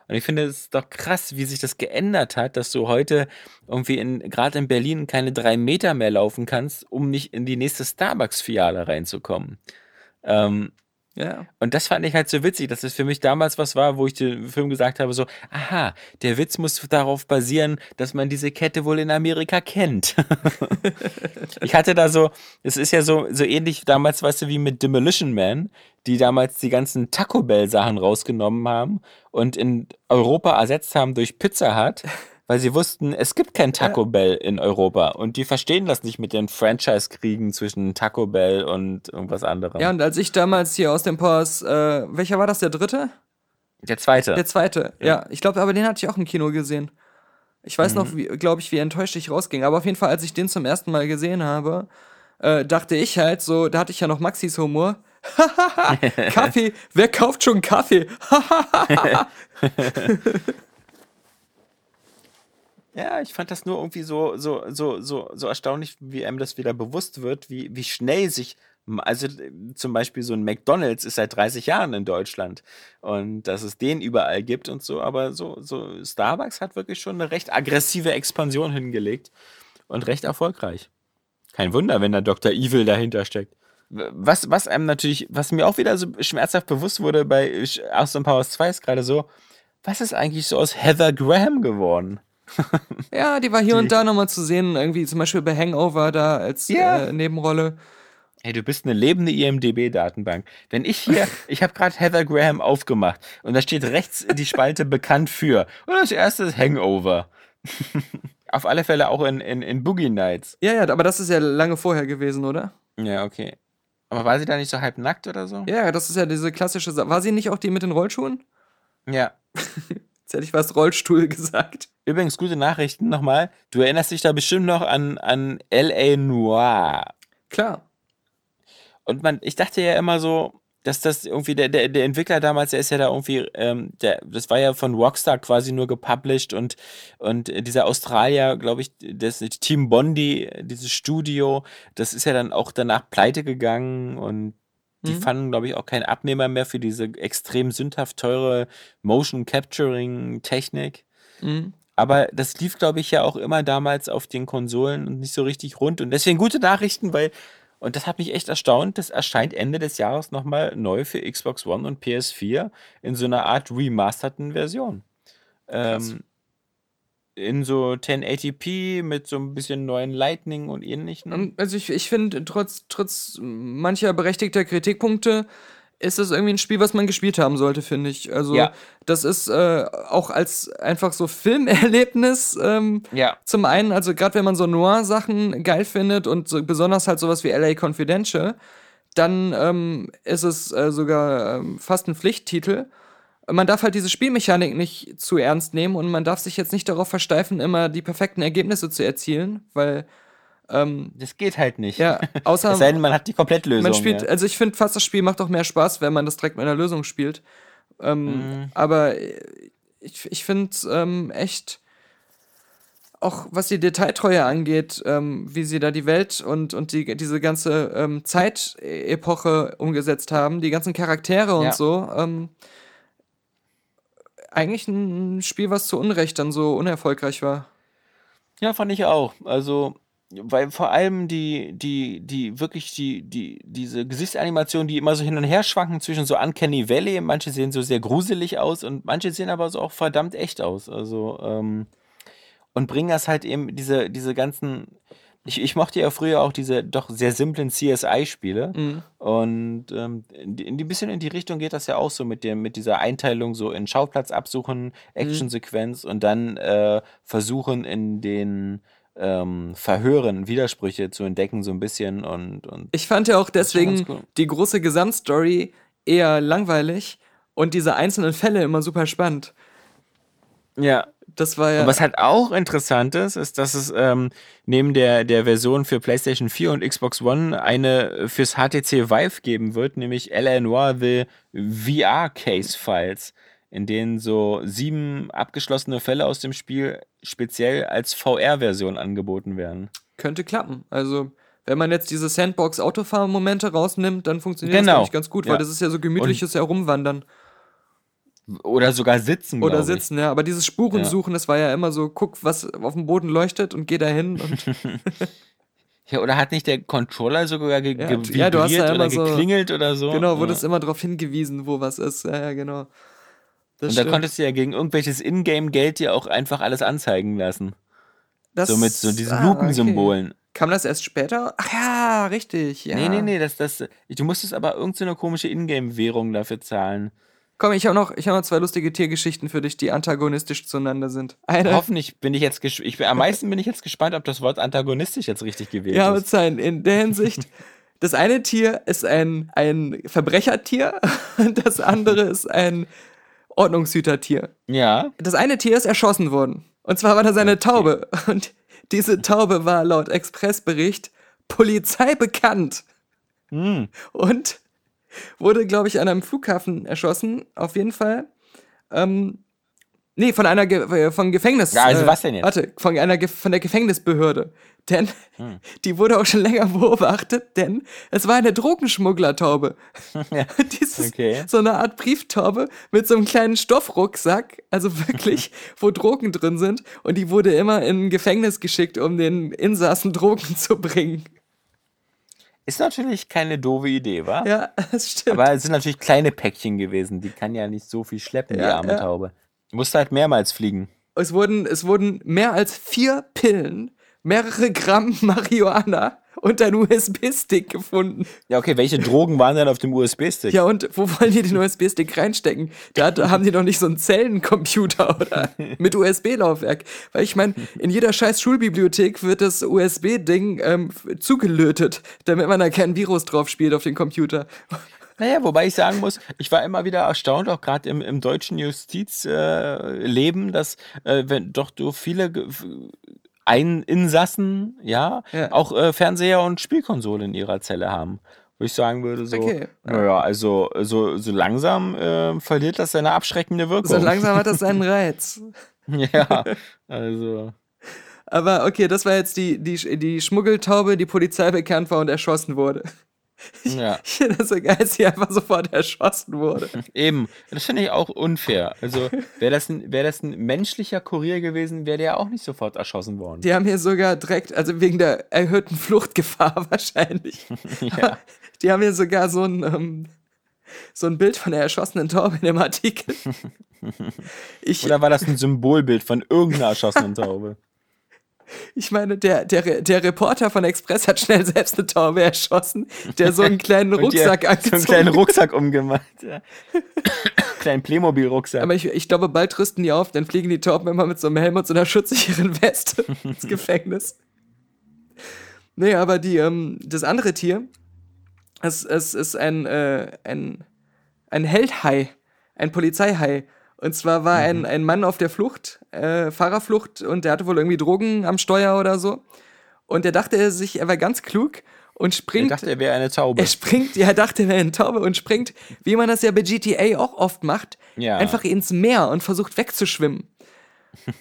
Und ich finde es doch krass, wie sich das geändert hat, dass du heute irgendwie in, gerade in Berlin keine drei Meter mehr laufen kannst, um nicht in die nächste Starbucks-Filiale reinzukommen. Ähm, Ja. und das fand ich halt so witzig, dass es für mich damals was war, wo ich den Film gesagt habe, so, aha, der Witz muss darauf basieren, dass man diese Kette wohl in Amerika kennt. [laughs] ich hatte da so, es ist ja so, so ähnlich damals, weißt du, wie mit Demolition Man, die damals die ganzen Taco Bell Sachen rausgenommen haben und in Europa ersetzt haben durch Pizza Hut. [laughs] Weil sie wussten, es gibt kein Taco Bell in Europa und die verstehen das nicht mit den Franchise-Kriegen zwischen Taco Bell und irgendwas anderem. Ja, und als ich damals hier aus dem Pause, äh, welcher war das, der dritte? Der zweite. Der zweite, ja. Ich glaube, aber den hatte ich auch im Kino gesehen. Ich weiß noch, Mhm. glaube ich, wie enttäuscht ich rausging. Aber auf jeden Fall, als ich den zum ersten Mal gesehen habe, äh, dachte ich halt so, da hatte ich ja noch Maxis Humor. [laughs] Kaffee, wer kauft schon Kaffee? [laughs] [laughs] Ja, ich fand das nur irgendwie so, so, so, so, so erstaunlich, wie einem das wieder bewusst wird, wie, wie schnell sich, also äh, zum Beispiel so ein McDonalds ist seit 30 Jahren in Deutschland und dass es den überall gibt und so, aber so, so Starbucks hat wirklich schon eine recht aggressive Expansion hingelegt und recht erfolgreich. Kein Wunder, wenn da Dr. Evil dahinter steckt. Was, was einem natürlich, was mir auch wieder so schmerzhaft bewusst wurde bei Austin Powers 2 ist gerade so, was ist eigentlich so aus Heather Graham geworden? [laughs] ja, die war hier und da nochmal zu sehen, irgendwie zum Beispiel bei Hangover da als Ja. äh, Nebenrolle. Hey, du bist eine lebende IMDB-Datenbank. Wenn ich hier, [laughs] ich habe gerade Heather Graham aufgemacht und da steht rechts die Spalte bekannt für. Und das erste ist Hangover. [laughs] Auf alle Fälle auch in, in, in Boogie Nights. Ja, ja, aber das ist ja lange vorher gewesen, oder? Ja, okay. Aber war sie da nicht so halb nackt oder so? Ja, das ist ja diese klassische Sache. War sie nicht auch die mit den Rollschuhen? Ja. Jetzt hätte ich was Rollstuhl [laughs] gesagt. Übrigens, gute Nachrichten nochmal. Du erinnerst dich da bestimmt noch an, an L.A. Noir. Klar. Und man, ich dachte ja immer so, dass das irgendwie, der, der, der Entwickler damals, der ist ja da irgendwie, ähm, der, das war ja von Rockstar quasi nur gepublished und, und dieser Australier, glaube ich, das Team Bondi, dieses Studio, das ist ja dann auch danach pleite gegangen und die Mhm. fanden, glaube ich, auch keinen Abnehmer mehr für diese extrem sündhaft teure Motion Capturing Technik. Mhm. Aber das lief, glaube ich, ja auch immer damals auf den Konsolen und nicht so richtig rund. Und deswegen gute Nachrichten, weil, und das hat mich echt erstaunt, das erscheint Ende des Jahres nochmal neu für Xbox One und PS4 in so einer Art remasterten Version. Ähm, in so 1080p mit so ein bisschen neuen Lightning und ähnlichen. Und Also ich, ich finde, trotz, trotz mancher berechtigter Kritikpunkte ist das irgendwie ein Spiel, was man gespielt haben sollte, finde ich. Also Ja. das ist äh, auch als einfach so [laughs] Filmerlebnis ähm, ja. zum einen, also gerade wenn man so Noir-Sachen geil findet und so, besonders halt sowas wie LA Confidential, dann ähm, ist es äh, sogar ähm, fast ein Pflichttitel. Man darf halt diese Spielmechanik nicht zu ernst nehmen und man darf sich jetzt nicht darauf versteifen, immer die perfekten Ergebnisse zu erzielen, weil ähm, Das geht halt nicht. ja, außer [laughs] Es sei denn, man hat die Komplettlösung. man spielt, ja. also ich finde fast das Spiel macht auch mehr Spaß, wenn man das direkt mit einer Lösung spielt. Ähm, Mhm. Aber ich, ich finde ähm, echt, auch was die Detailtreue angeht, ähm, wie sie da die Welt und, und die, diese ganze ähm, Zeitepoche umgesetzt haben, die ganzen Charaktere und Ja. so. Ähm, eigentlich ein Spiel, was zu Unrecht dann so unerfolgreich war. Ja, fand ich auch. Also, weil vor allem die, die, die, wirklich die, die, diese Gesichtsanimationen, die immer so hin und her schwanken zwischen so Uncanny Valley, manche sehen so sehr gruselig aus und manche sehen aber so auch verdammt echt aus. Also, ähm, und bringen das halt eben, diese, diese ganzen. Ich, ich mochte ja früher auch diese doch sehr simplen CSI-Spiele. Mhm. Und ähm, in, die- in die bisschen in die Richtung geht das ja auch so mit dem, mit dieser Einteilung so in Schauplatz absuchen, Actionsequenz und dann äh, versuchen in den ähm, Verhören Widersprüche zu entdecken, so ein bisschen und, und Ich fand ja auch deswegen cool. die große Gesamtstory eher langweilig und diese einzelnen Fälle immer super spannend. ja. Das war ja. Und was halt auch interessant ist, ist, dass es ähm, neben der, der Version für PlayStation 4 und Xbox One eine fürs HTC Vive geben wird, nämlich L.A. Noir The VR Case Files, in denen so sieben abgeschlossene Fälle aus dem Spiel speziell als VR-Version angeboten werden. könnte klappen. Also, wenn man jetzt diese Sandbox-Autofahren-Momente rausnimmt, dann funktioniert Genau. das eigentlich ganz gut, Ja. weil das ist ja so gemütliches Herumwandern Oder sogar sitzen. oder glaub ich. sitzen, ja. Aber dieses Spurensuchen, das war ja immer so, guck, was auf dem Boden leuchtet und geh da hin [laughs] Ja, oder hat nicht der Controller sogar ge Ja, ge ja, du hast ja vibriert oder immer so- geklingelt oder so? genau, ja. wurde es immer darauf hingewiesen, wo was ist. Ja, ja, genau. Das Und da stimmt. konntest du ja gegen irgendwelches Ingame-Geld dir auch einfach alles anzeigen lassen. das, So mit so diesen ah, Lupensymbolen. Okay. Kam das erst später? Ach ja, richtig. Ja. Nee, nee, nee, das, das, du musstest aber irgendeine komische Ingame-Währung dafür zahlen. Komm, ich habe noch, ich hab noch zwei lustige Tiergeschichten für dich, die antagonistisch zueinander sind. Eine, Hoffentlich bin ich jetzt bin, am meisten bin ich jetzt gespannt, ob das Wort antagonistisch jetzt richtig gewählt ja, ist. mit sein, in der Hinsicht. Das eine Tier ist ein, ein Verbrechertier und das andere ist ein Ordnungshütertier. Ja. Das eine Tier ist erschossen worden. Und zwar war da seine Taube. Und diese Taube war laut Expressbericht Polizei bekannt. Hm. Und wurde, glaube ich, an einem Flughafen erschossen. Auf jeden Fall. Ähm, nee, von einer Ge äh, von Gefängnis. Ja, also äh, was denn jetzt? Warte, von einer Ge von der Gefängnisbehörde. Denn Hm. [laughs] die wurde auch schon länger beobachtet, denn es war eine Drogenschmugglertaube. [laughs] Ja. [laughs] Dieses, Okay. So eine Art Brieftaube mit so einem kleinen Stoffrucksack, also wirklich, wo Drogen drin sind. Und die wurde immer in ein Gefängnis geschickt, um den Insassen Drogen zu bringen. Ist natürlich keine doofe Idee, wa? Ja, [laughs] das stimmt. Aber es sind natürlich kleine Päckchen gewesen. Die kann ja nicht so viel schleppen, die Ja, arme ja. Taube. Du musst halt mehrmals fliegen. Es wurden, es wurden mehr als vier Pillen, mehrere Gramm [laughs] Marihuana und ein USB-Stick gefunden. Ja, okay, welche Drogen waren denn auf dem USB-Stick? Ja, und wo wollen die den USB-Stick reinstecken? Da haben die doch nicht so einen Zellencomputer oder mit USB-Laufwerk. Weil ich meine, in jeder scheiß Schulbibliothek wird das USB-Ding ähm, zugelötet, damit man da kein Virus drauf spielt auf den Computer. Naja, wobei ich sagen muss, ich war immer wieder erstaunt, auch gerade im, im deutschen Justizleben, äh, dass äh, wenn doch so viele Ge- f- ein Insassen, ja, Ja. auch äh, Fernseher und Spielkonsole in ihrer Zelle haben. Wo ich sagen würde, so, Okay, ja. naja, also so, so langsam äh, verliert das seine abschreckende Wirkung. So langsam hat das seinen Reiz. [laughs] ja, also. Aber okay, das war jetzt die, die, die Schmuggeltaube, die Polizei bekannt war und erschossen wurde. Ja, [laughs] Ich finde das so geil, dass sie einfach sofort erschossen wurde. [laughs] eben. Das finde ich auch unfair. Also, wäre das, ein- wär das ein menschlicher Kurier gewesen, wäre der ja auch nicht sofort erschossen worden. Die haben hier sogar direkt, also wegen der erhöhten Fluchtgefahr [laughs] wahrscheinlich. Ja. Die haben hier sogar so ein, ähm, so ein Bild von der erschossenen Taube in dem Artikel. Ich, Oder war das ein Symbolbild von irgendeiner erschossenen Taube? Ich meine, der, der, der Reporter von Express hat schnell selbst eine Taube erschossen, der so einen kleinen [laughs] Rucksack So angezogen einen kleinen Rucksack umgemacht. Ja. [laughs] kleinen Playmobil-Rucksack. Aber ich, ich glaube, bald rüsten die auf, dann fliegen die Tauben immer mit so einem Helm und so einer schutzsicheren Weste [laughs] ins Gefängnis. Nee, aber die, ähm, das andere Tier, es, es ist ein, äh, ein, ein Heldhai, ein Polizeihai. Und zwar war ein, ein Mann auf der Flucht, äh, Fahrerflucht, und der hatte wohl irgendwie Drogen am Steuer oder so. Und der dachte er sich, er war ganz klug und ich springt dachte, er wäre eine Taube. er springt, ja, er dachte, er wäre eine Taube und springt, wie man das ja bei GTA auch oft macht, Ja. einfach ins Meer und versucht wegzuschwimmen.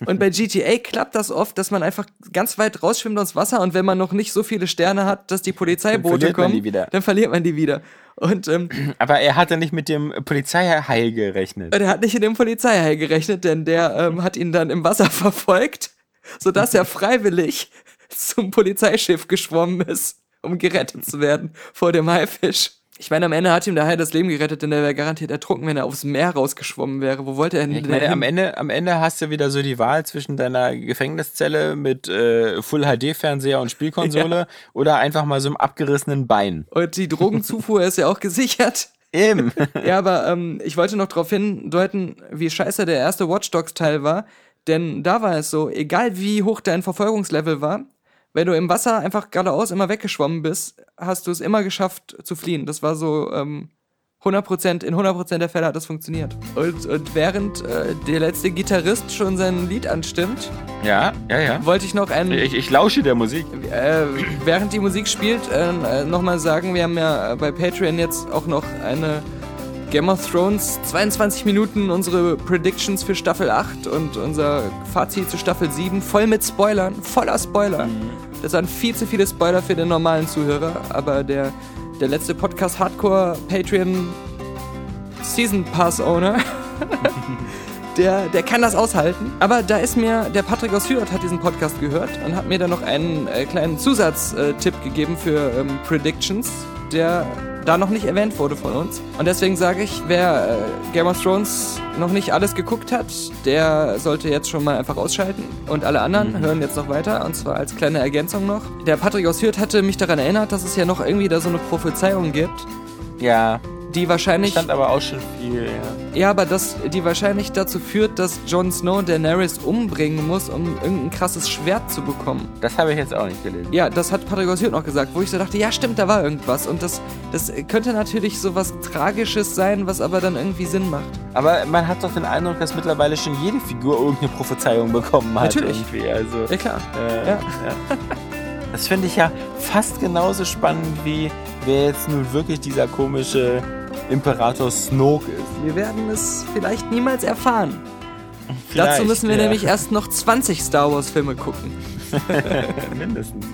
Und bei GTA klappt das oft, dass man einfach ganz weit rausschwimmt aus Wasser und wenn man noch nicht so viele Sterne hat, dass die Polizeiboote man kommen, dann verliert man die wieder. Und ähm, [clears throat] Aber er hatte nicht mit dem Polizeihai gerechnet. er hat nicht in dem Polizeihai gerechnet, denn der ähm, hat ihn dann im Wasser [laughs] verfolgt, sodass er freiwillig zum Polizeischiff geschwommen ist, um gerettet zu werden vor dem Haifisch. Ich meine, am Ende hat ihm der Hai das Leben gerettet, denn er wäre garantiert ertrunken, wenn er aufs Meer rausgeschwommen wäre. Wo wollte er denn Ich meine, hin? am Ende, am Ende hast du wieder so die Wahl zwischen deiner Gefängniszelle mit äh, Full-HD-Fernseher und Spielkonsole [laughs] oder einfach mal so einem abgerissenen Bein. Und die Drogenzufuhr [laughs] ist ja auch gesichert. Eben. [laughs] Ja, aber ähm, ich wollte noch darauf hindeuten, wie scheiße der erste Watch Dogs Teil war. Denn da war es so, egal wie hoch dein Verfolgungslevel war, wenn du im Wasser einfach geradeaus immer weggeschwommen bist, hast du es immer geschafft zu fliehen. Das war so ähm, 100%, in 100% der Fälle hat das funktioniert. Und, und während äh, der letzte Gitarrist schon sein Lied anstimmt, Ja, ja, ja. wollte ich noch einen Ich, ich lausche der Musik. äh, während die Musik spielt, äh, nochmal sagen, wir haben ja bei Patreon jetzt auch noch eine Game of Thrones 22 Minuten unsere Predictions für Staffel 8 und unser Fazit zu Staffel 7 voll mit Spoilern, voller Spoiler. Das waren viel zu viele Spoiler für den normalen Zuhörer, aber der, der letzte Podcast Hardcore Patreon Season Pass Owner [laughs] der, der kann das aushalten. Aber da ist mir, der Patrick aus Hürth hat diesen Podcast gehört und hat mir dann noch einen äh, kleinen Zusatztipp gegeben für ähm, Predictions, der da noch nicht erwähnt wurde von uns. Und deswegen sage ich, wer äh, Game of Thrones noch nicht alles geguckt hat, der sollte jetzt schon mal einfach ausschalten. Und alle anderen hören jetzt noch weiter. Und zwar als kleine Ergänzung noch. Der Patrick aus Hürth hatte mich daran erinnert, dass es ja noch irgendwie da so eine Prophezeiung gibt, Ja, die wahrscheinlich... stand aber auch schon viel. Ja. Ja, aber das, die wahrscheinlich dazu führt, dass Jon Snow Daenerys umbringen muss, um irgendein krasses Schwert zu bekommen. Das habe ich jetzt auch nicht gelesen. Ja, das hat Patrick Hürth noch gesagt, wo ich so dachte, ja stimmt, da war irgendwas. Und das, das könnte natürlich so was Tragisches sein, was aber dann irgendwie Sinn macht. Aber man hat doch den Eindruck, dass mittlerweile schon jede Figur irgendeine Prophezeiung bekommen hat. Natürlich. Irgendwie. Also, Ja klar. äh, Ja. Das finde ich ja fast genauso spannend wie wer jetzt nun wirklich dieser komische Imperator Snoke ist. Wir werden es vielleicht niemals erfahren. Vielleicht, [laughs] Dazu müssen wir ja. nämlich erst noch 20 Star Wars Filme gucken. [laughs] mindestens.